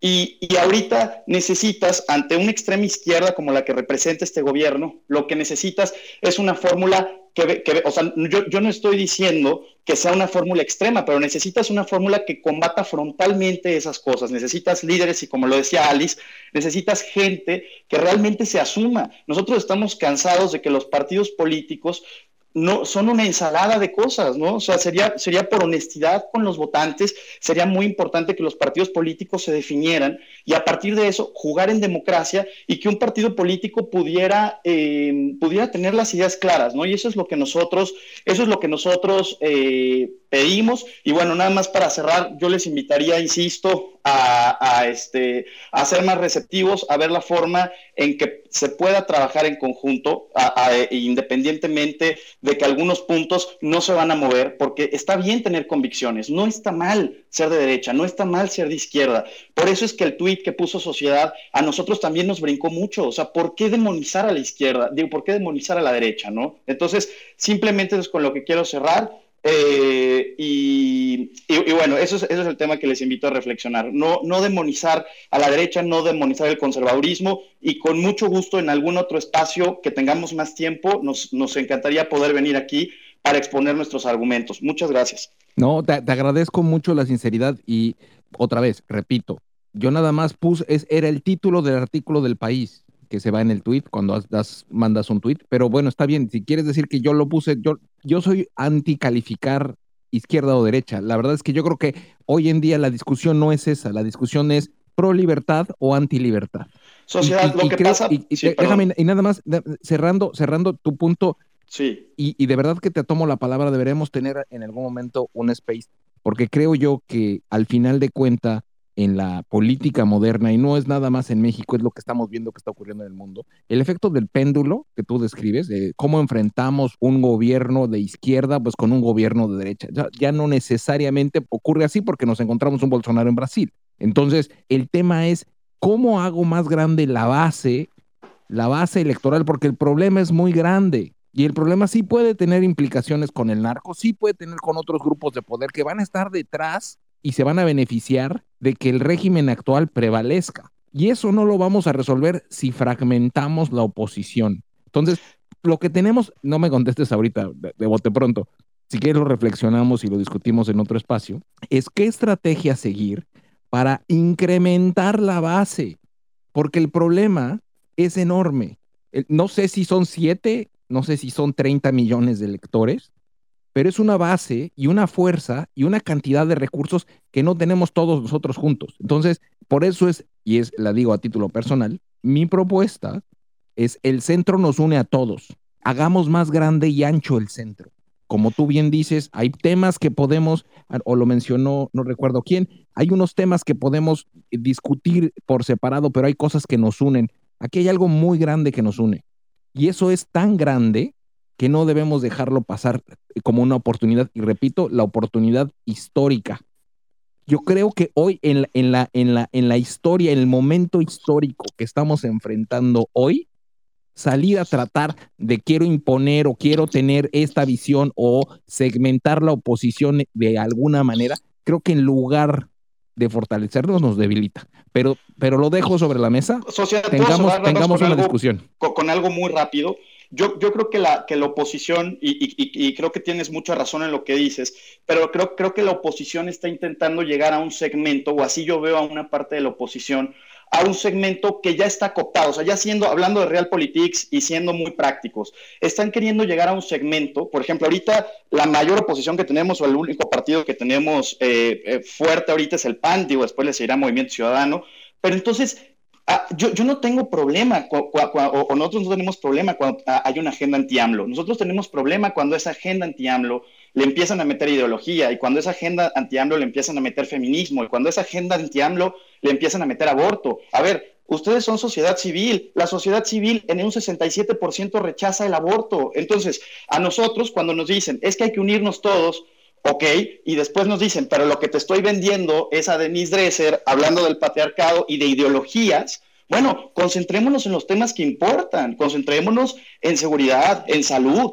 Y, y, ahorita necesitas, ante una extrema izquierda como la que representa este gobierno, lo que necesitas es una fórmula que, que o sea, yo, yo, no estoy diciendo que sea una fórmula extrema, pero necesitas una fórmula que combata frontalmente esas cosas. Necesitas líderes y, como lo decía Alice, necesitas gente que realmente se asuma. Nosotros estamos cansados de que los partidos políticos no, son una ensalada de cosas, ¿no? O sea, sería, sería por honestidad con los votantes, sería muy importante que los partidos políticos se definieran y a partir de eso jugar en democracia y que un partido político pudiera, eh, pudiera tener las ideas claras, ¿no? Y eso es lo que nosotros, eso es lo que nosotros eh, pedimos. Y bueno, nada más para cerrar, yo les invitaría, insisto, a, este, ser más receptivos, a ver la forma en que se pueda trabajar en conjunto, a, independientemente de que algunos puntos no se van a mover, porque está bien tener convicciones, no está mal ser de derecha, no está mal ser de izquierda. Por eso es que el tuit que puso Sociedad a nosotros también nos brincó mucho, o sea, ¿por qué demonizar a la izquierda? Digo, ¿por qué demonizar a la derecha, no? Entonces, simplemente es con lo que quiero cerrar. Eh, y, bueno, eso es, eso es, el tema que les invito a reflexionar. No, no demonizar a la derecha, no demonizar el conservadurismo y con mucho gusto en algún otro espacio que tengamos más tiempo, nos, nos encantaría poder venir aquí para exponer nuestros argumentos. Muchas gracias. No, te, te agradezco mucho la sinceridad y otra vez, repito, yo nada más puse, es, era el título del artículo del país que se va en el tweet cuando das, mandas un tweet, pero bueno, está bien, si quieres decir que yo lo puse, yo, yo soy anti calificar izquierda o derecha, la verdad es que yo creo que hoy en día la discusión no es esa, la discusión es pro libertad o anti libertad. Sociedad, y, y, y, lo que creo, pasa... Sí, déjame, y nada más, cerrando, cerrando tu punto, sí. y, de verdad que te tomo la palabra, deberemos tener en algún momento un space, porque creo yo que al final de cuenta en la política moderna, y no es nada más en México, es lo que estamos viendo que está ocurriendo en el mundo, el efecto del péndulo que tú describes, de cómo enfrentamos un gobierno de izquierda pues con un gobierno de derecha. Ya, ya no necesariamente ocurre así porque nos encontramos un Bolsonaro en Brasil. Entonces, el tema es cómo hago más grande la base, la base electoral, porque el problema es muy grande. Y el problema sí puede tener implicaciones con el narco, sí puede tener con otros grupos de poder que van a estar detrás y se van a beneficiar de que el régimen actual prevalezca. Y eso no lo vamos a resolver si fragmentamos la oposición. Entonces, lo que tenemos, no me contestes ahorita de, bote pronto, si quieres lo reflexionamos y lo discutimos en otro espacio, es qué estrategia seguir para incrementar la base, porque el problema es enorme. No sé si son siete, no sé si son 30 millones de electores, pero es una base y una fuerza y una cantidad de recursos que no tenemos todos nosotros juntos. Entonces, por eso es, y es, la digo a título personal, mi propuesta es el centro nos une a todos. Hagamos más grande y ancho el centro. Como tú bien dices, hay temas que podemos, o lo mencionó, no recuerdo quién, hay unos temas que podemos discutir por separado, pero hay cosas que nos unen. Aquí hay algo muy grande que nos une. Y eso es tan grande que no debemos dejarlo pasar como una oportunidad. Y repito, la oportunidad histórica. Yo creo que hoy en la, en la, en la, en la historia, en el momento histórico que estamos enfrentando hoy, salir a tratar de quiero imponer o quiero tener esta visión o segmentar la oposición de alguna manera, creo que en lugar de fortalecernos nos debilita. Pero, pero lo dejo sobre la mesa. tengamos, tengamos una discusión. con, algo muy rápido. Yo, yo creo que la, que la oposición, y, creo que tienes mucha razón en lo que dices, pero creo, creo que la oposición está intentando llegar a un segmento, o así yo veo a una parte de la oposición, a un segmento que ya está cooptado, o sea, ya siendo, hablando de realpolitics y siendo muy prácticos, están queriendo llegar a un segmento, por ejemplo, ahorita la mayor oposición que tenemos o el único partido que tenemos eh, eh, fuerte ahorita es el PAN, digo, después le seguirá Movimiento Ciudadano, pero entonces Ah, yo, yo, no tengo problema, o, nosotros no tenemos problema cuando hay una agenda anti-AMLO. Nosotros tenemos problema cuando esa agenda anti-AMLO le empiezan a meter ideología, y cuando esa agenda anti-AMLO le empiezan a meter feminismo, y cuando esa agenda anti-AMLO le empiezan a meter aborto. A ver, ustedes son sociedad civil. La sociedad civil en un 67% rechaza el aborto. Entonces, a nosotros, cuando nos dicen, es que hay que unirnos todos, ok, y después nos dicen, pero lo que te estoy vendiendo es a Denise Dresser hablando del patriarcado y de ideologías. Bueno, concentrémonos en los temas que importan, concentrémonos en seguridad, en salud,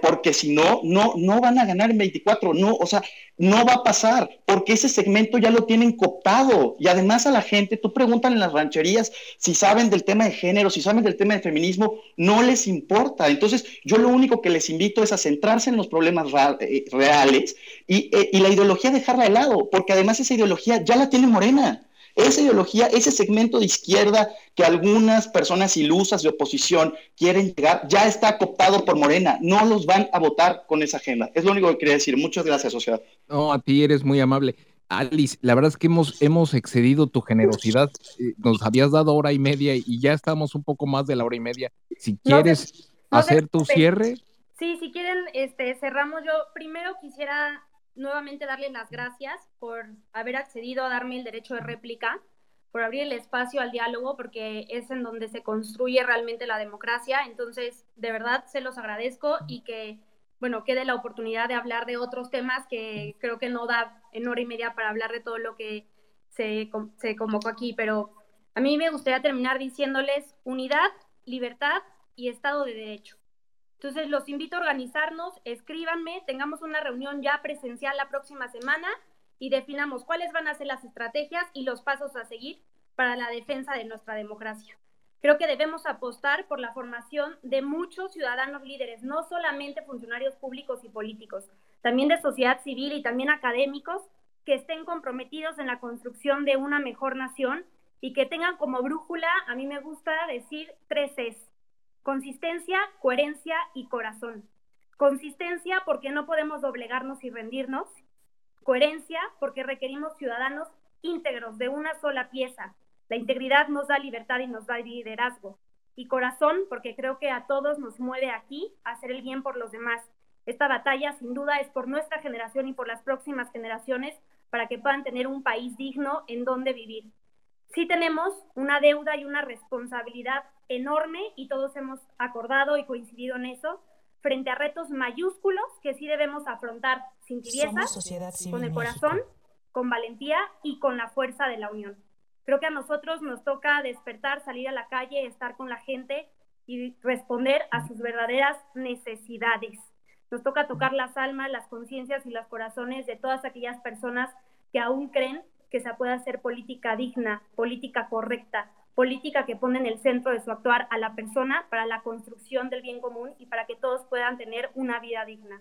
porque si no, no, no van a ganar en 24, no, o sea, no va a pasar, porque ese segmento ya lo tienen cooptado. Y además a la gente, tú preguntan en las rancherías si saben del tema de género, si saben del tema de feminismo, no les importa. Entonces, yo lo único que les invito es a centrarse en los problemas eh, reales y, eh, y la ideología dejarla de lado, porque además esa ideología ya la tiene Morena. Esa ideología, ese segmento de izquierda que algunas personas ilusas de oposición quieren llegar, ya está cooptado por Morena. No los van a votar con esa agenda. Es lo único que quería decir. Muchas gracias, sociedad. No, a ti eres muy amable. Alice, la verdad es que hemos, hemos excedido tu generosidad. Eh, nos habías dado hora y media y ya estamos un poco más de la hora y media. Si quieres hacer tu cierre. Sí, si quieren, este, cerramos. Yo primero quisiera nuevamente darles las gracias por haber accedido a darme el derecho de réplica, por abrir el espacio al diálogo, porque es en donde se construye realmente la democracia. Entonces, de verdad, se los agradezco y que, bueno, quede la oportunidad de hablar de otros temas que creo que no da en hora y media para hablar de todo lo que se, se convocó aquí, pero a mí me gustaría terminar diciéndoles unidad, libertad y Estado de Derecho. Entonces, los invito a organizarnos, escríbanme, tengamos una reunión ya presencial la próxima semana y definamos cuáles van a ser las estrategias y los pasos a seguir para la defensa de nuestra democracia. Creo que debemos apostar por la formación de muchos ciudadanos líderes, no solamente funcionarios públicos y políticos, también de sociedad civil y también académicos que estén comprometidos en la construcción de una mejor nación y que tengan como brújula, a mí me gusta decir, tres es Consistencia, coherencia y corazón. Consistencia porque no podemos doblegarnos y rendirnos. Coherencia porque requerimos ciudadanos íntegros de una sola pieza. La integridad nos da libertad y nos da liderazgo. Y corazón porque creo que a todos nos mueve aquí hacer el bien por los demás. Esta batalla sin duda es por nuestra generación y por las próximas generaciones para que puedan tener un país digno en donde vivir. Sí tenemos una deuda y una responsabilidad enorme y todos hemos acordado y coincidido en eso frente a retos mayúsculos que sí debemos afrontar sin tibieza, con el corazón, con valentía y con la fuerza de la unión. Creo que a nosotros nos toca despertar, salir a la calle, estar con la gente y responder a sus verdaderas necesidades. Nos toca tocar las almas, las conciencias y los corazones de todas aquellas personas que aún creen que se puede hacer política digna, política correcta, política que pone en el centro de su actuar a la persona para la construcción del bien común y para que todos puedan tener una vida digna.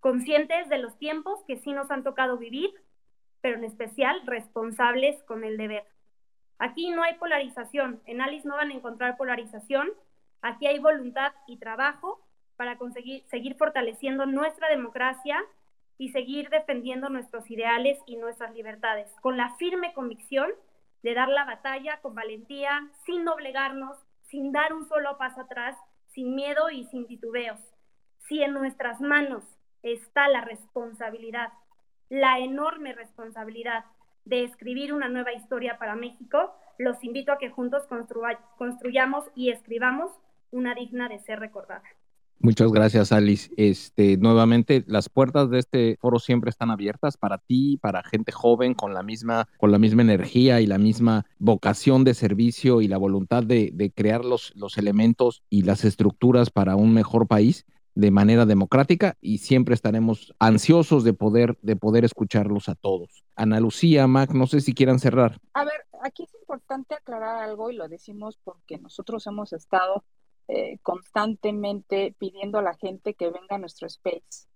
Conscientes de los tiempos que sí nos han tocado vivir, pero en especial responsables con el deber. Aquí no hay polarización, en Alice no van a encontrar polarización, aquí hay voluntad y trabajo para conseguir seguir fortaleciendo nuestra democracia y seguir defendiendo nuestros ideales y nuestras libertades, con la firme convicción de dar la batalla con valentía, sin doblegarnos, sin dar un solo paso atrás, sin miedo y sin titubeos. Si en nuestras manos está la responsabilidad, la enorme responsabilidad de escribir una nueva historia para México, los invito a que juntos construyamos y escribamos una digna de ser recordada. Muchas gracias, Alice. Este, nuevamente, las puertas de este foro siempre están abiertas para ti, para gente joven con la misma, con la misma energía y la misma vocación de servicio y la voluntad de, crear los, los elementos y las estructuras para un mejor país de manera democrática y siempre estaremos ansiosos de poder, de poder escucharlos a todos. Ana Lucía, Mac, no sé si quieran cerrar. A ver, aquí es importante aclarar algo y lo decimos porque nosotros hemos estado eh, constantemente pidiendo a la gente que venga a nuestro space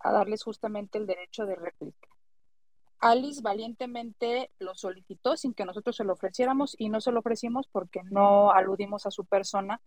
a darles justamente el derecho de réplica. Alice valientemente lo solicitó sin que nosotros se lo ofreciéramos y no se lo ofrecimos porque no aludimos a su persona,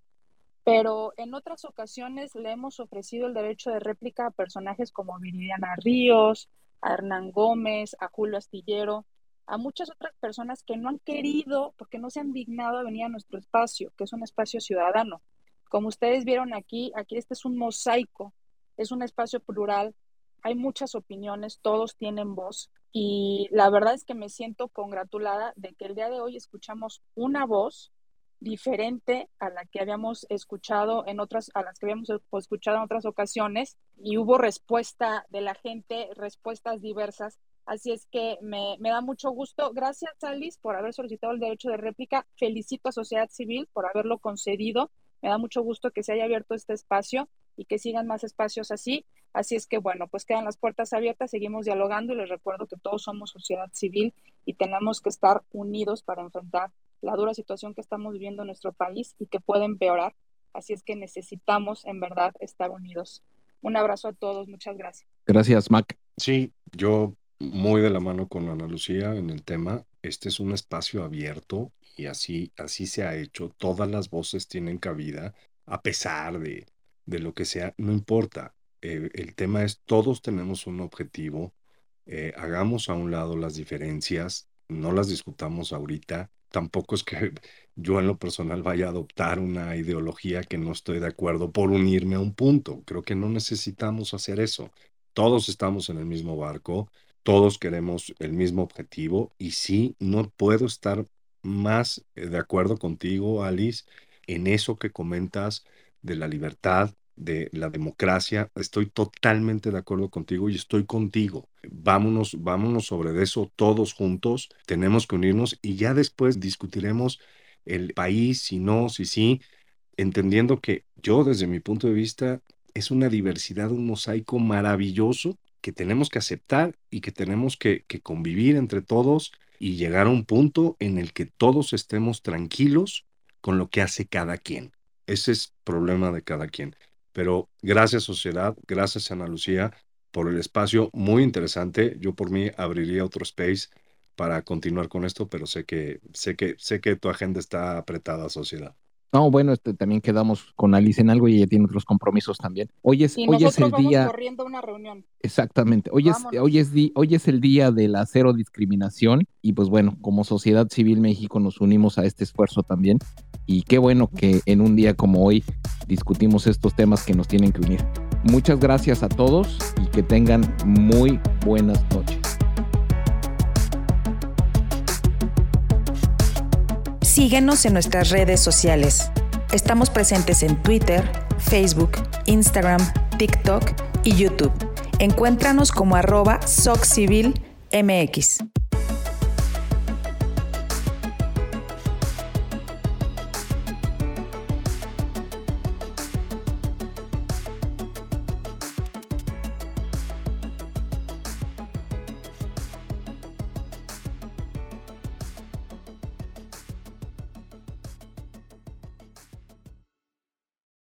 pero en otras ocasiones le hemos ofrecido el derecho de réplica a personajes como Viridiana Ríos, a Hernán Gómez, a Julio Astillero, a muchas otras personas que no han querido, porque no se han dignado a venir a nuestro espacio, que es un espacio ciudadano. Como ustedes vieron aquí, aquí este es un mosaico, es un espacio plural, hay muchas opiniones, todos tienen voz y la verdad es que me siento congratulada de que el día de hoy escuchamos una voz diferente a la que habíamos escuchado en otras, a las que habíamos escuchado en otras ocasiones y hubo respuesta de la gente, respuestas diversas Así es que me, da mucho gusto. Gracias, Alice, por haber solicitado el derecho de réplica. Felicito a Sociedad Civil por haberlo concedido. Me da mucho gusto que se haya abierto este espacio y que sigan más espacios así. Así es que, bueno, pues quedan las puertas abiertas, seguimos dialogando y les recuerdo que todos somos sociedad civil y tenemos que estar unidos para enfrentar la dura situación que estamos viviendo en nuestro país y que puede empeorar. Así es que necesitamos, en verdad, estar unidos. Un abrazo a todos, muchas gracias. Gracias, Mac. Sí, yo muy de la mano con Ana Lucía en el tema. Este es un espacio abierto y así, así se ha hecho. Todas las voces tienen cabida, a pesar de, de lo que sea, no importa. Eh, el tema es, todos tenemos un objetivo, eh, hagamos a un lado las diferencias, no las discutamos ahorita. Tampoco es que yo en lo personal vaya a adoptar una ideología que no estoy de acuerdo por unirme a un punto. Creo que no necesitamos hacer eso. Todos estamos en el mismo barco todos queremos el mismo objetivo y sí, no puedo estar más eh, de acuerdo contigo, Alice, en eso que comentas de la libertad, de la democracia. Estoy totalmente de acuerdo contigo y estoy contigo. Vámonos, vámonos sobre eso todos juntos. Tenemos que unirnos y ya después discutiremos el país, si no, si sí, entendiendo que yo desde mi punto de vista es una diversidad, un mosaico maravilloso que tenemos que aceptar y que tenemos que, convivir entre todos y llegar a un punto en el que todos estemos tranquilos con lo que hace cada quien. Ese es problema de cada quien. Pero gracias sociedad, gracias Ana Lucía por el espacio muy interesante. Yo por mí abriría otro space para continuar con esto, pero sé que sé que sé que tu agenda está apretada, sociedad. No, bueno, este, también quedamos con Alice en algo y ella tiene otros compromisos también. Hoy es, hoy es el vamos día. corriendo una reunión. Exactamente. Hoy es, hoy, es hoy es el día de la cero discriminación y pues bueno, como sociedad civil México nos unimos a este esfuerzo también y qué bueno que en un día como hoy discutimos estos temas que nos tienen que unir. Muchas gracias a todos y que tengan muy buenas noches. Síguenos en nuestras redes sociales. Estamos presentes en Twitter, Facebook, Instagram, TikTok y YouTube. Encuéntranos como arroba SocCivilMX.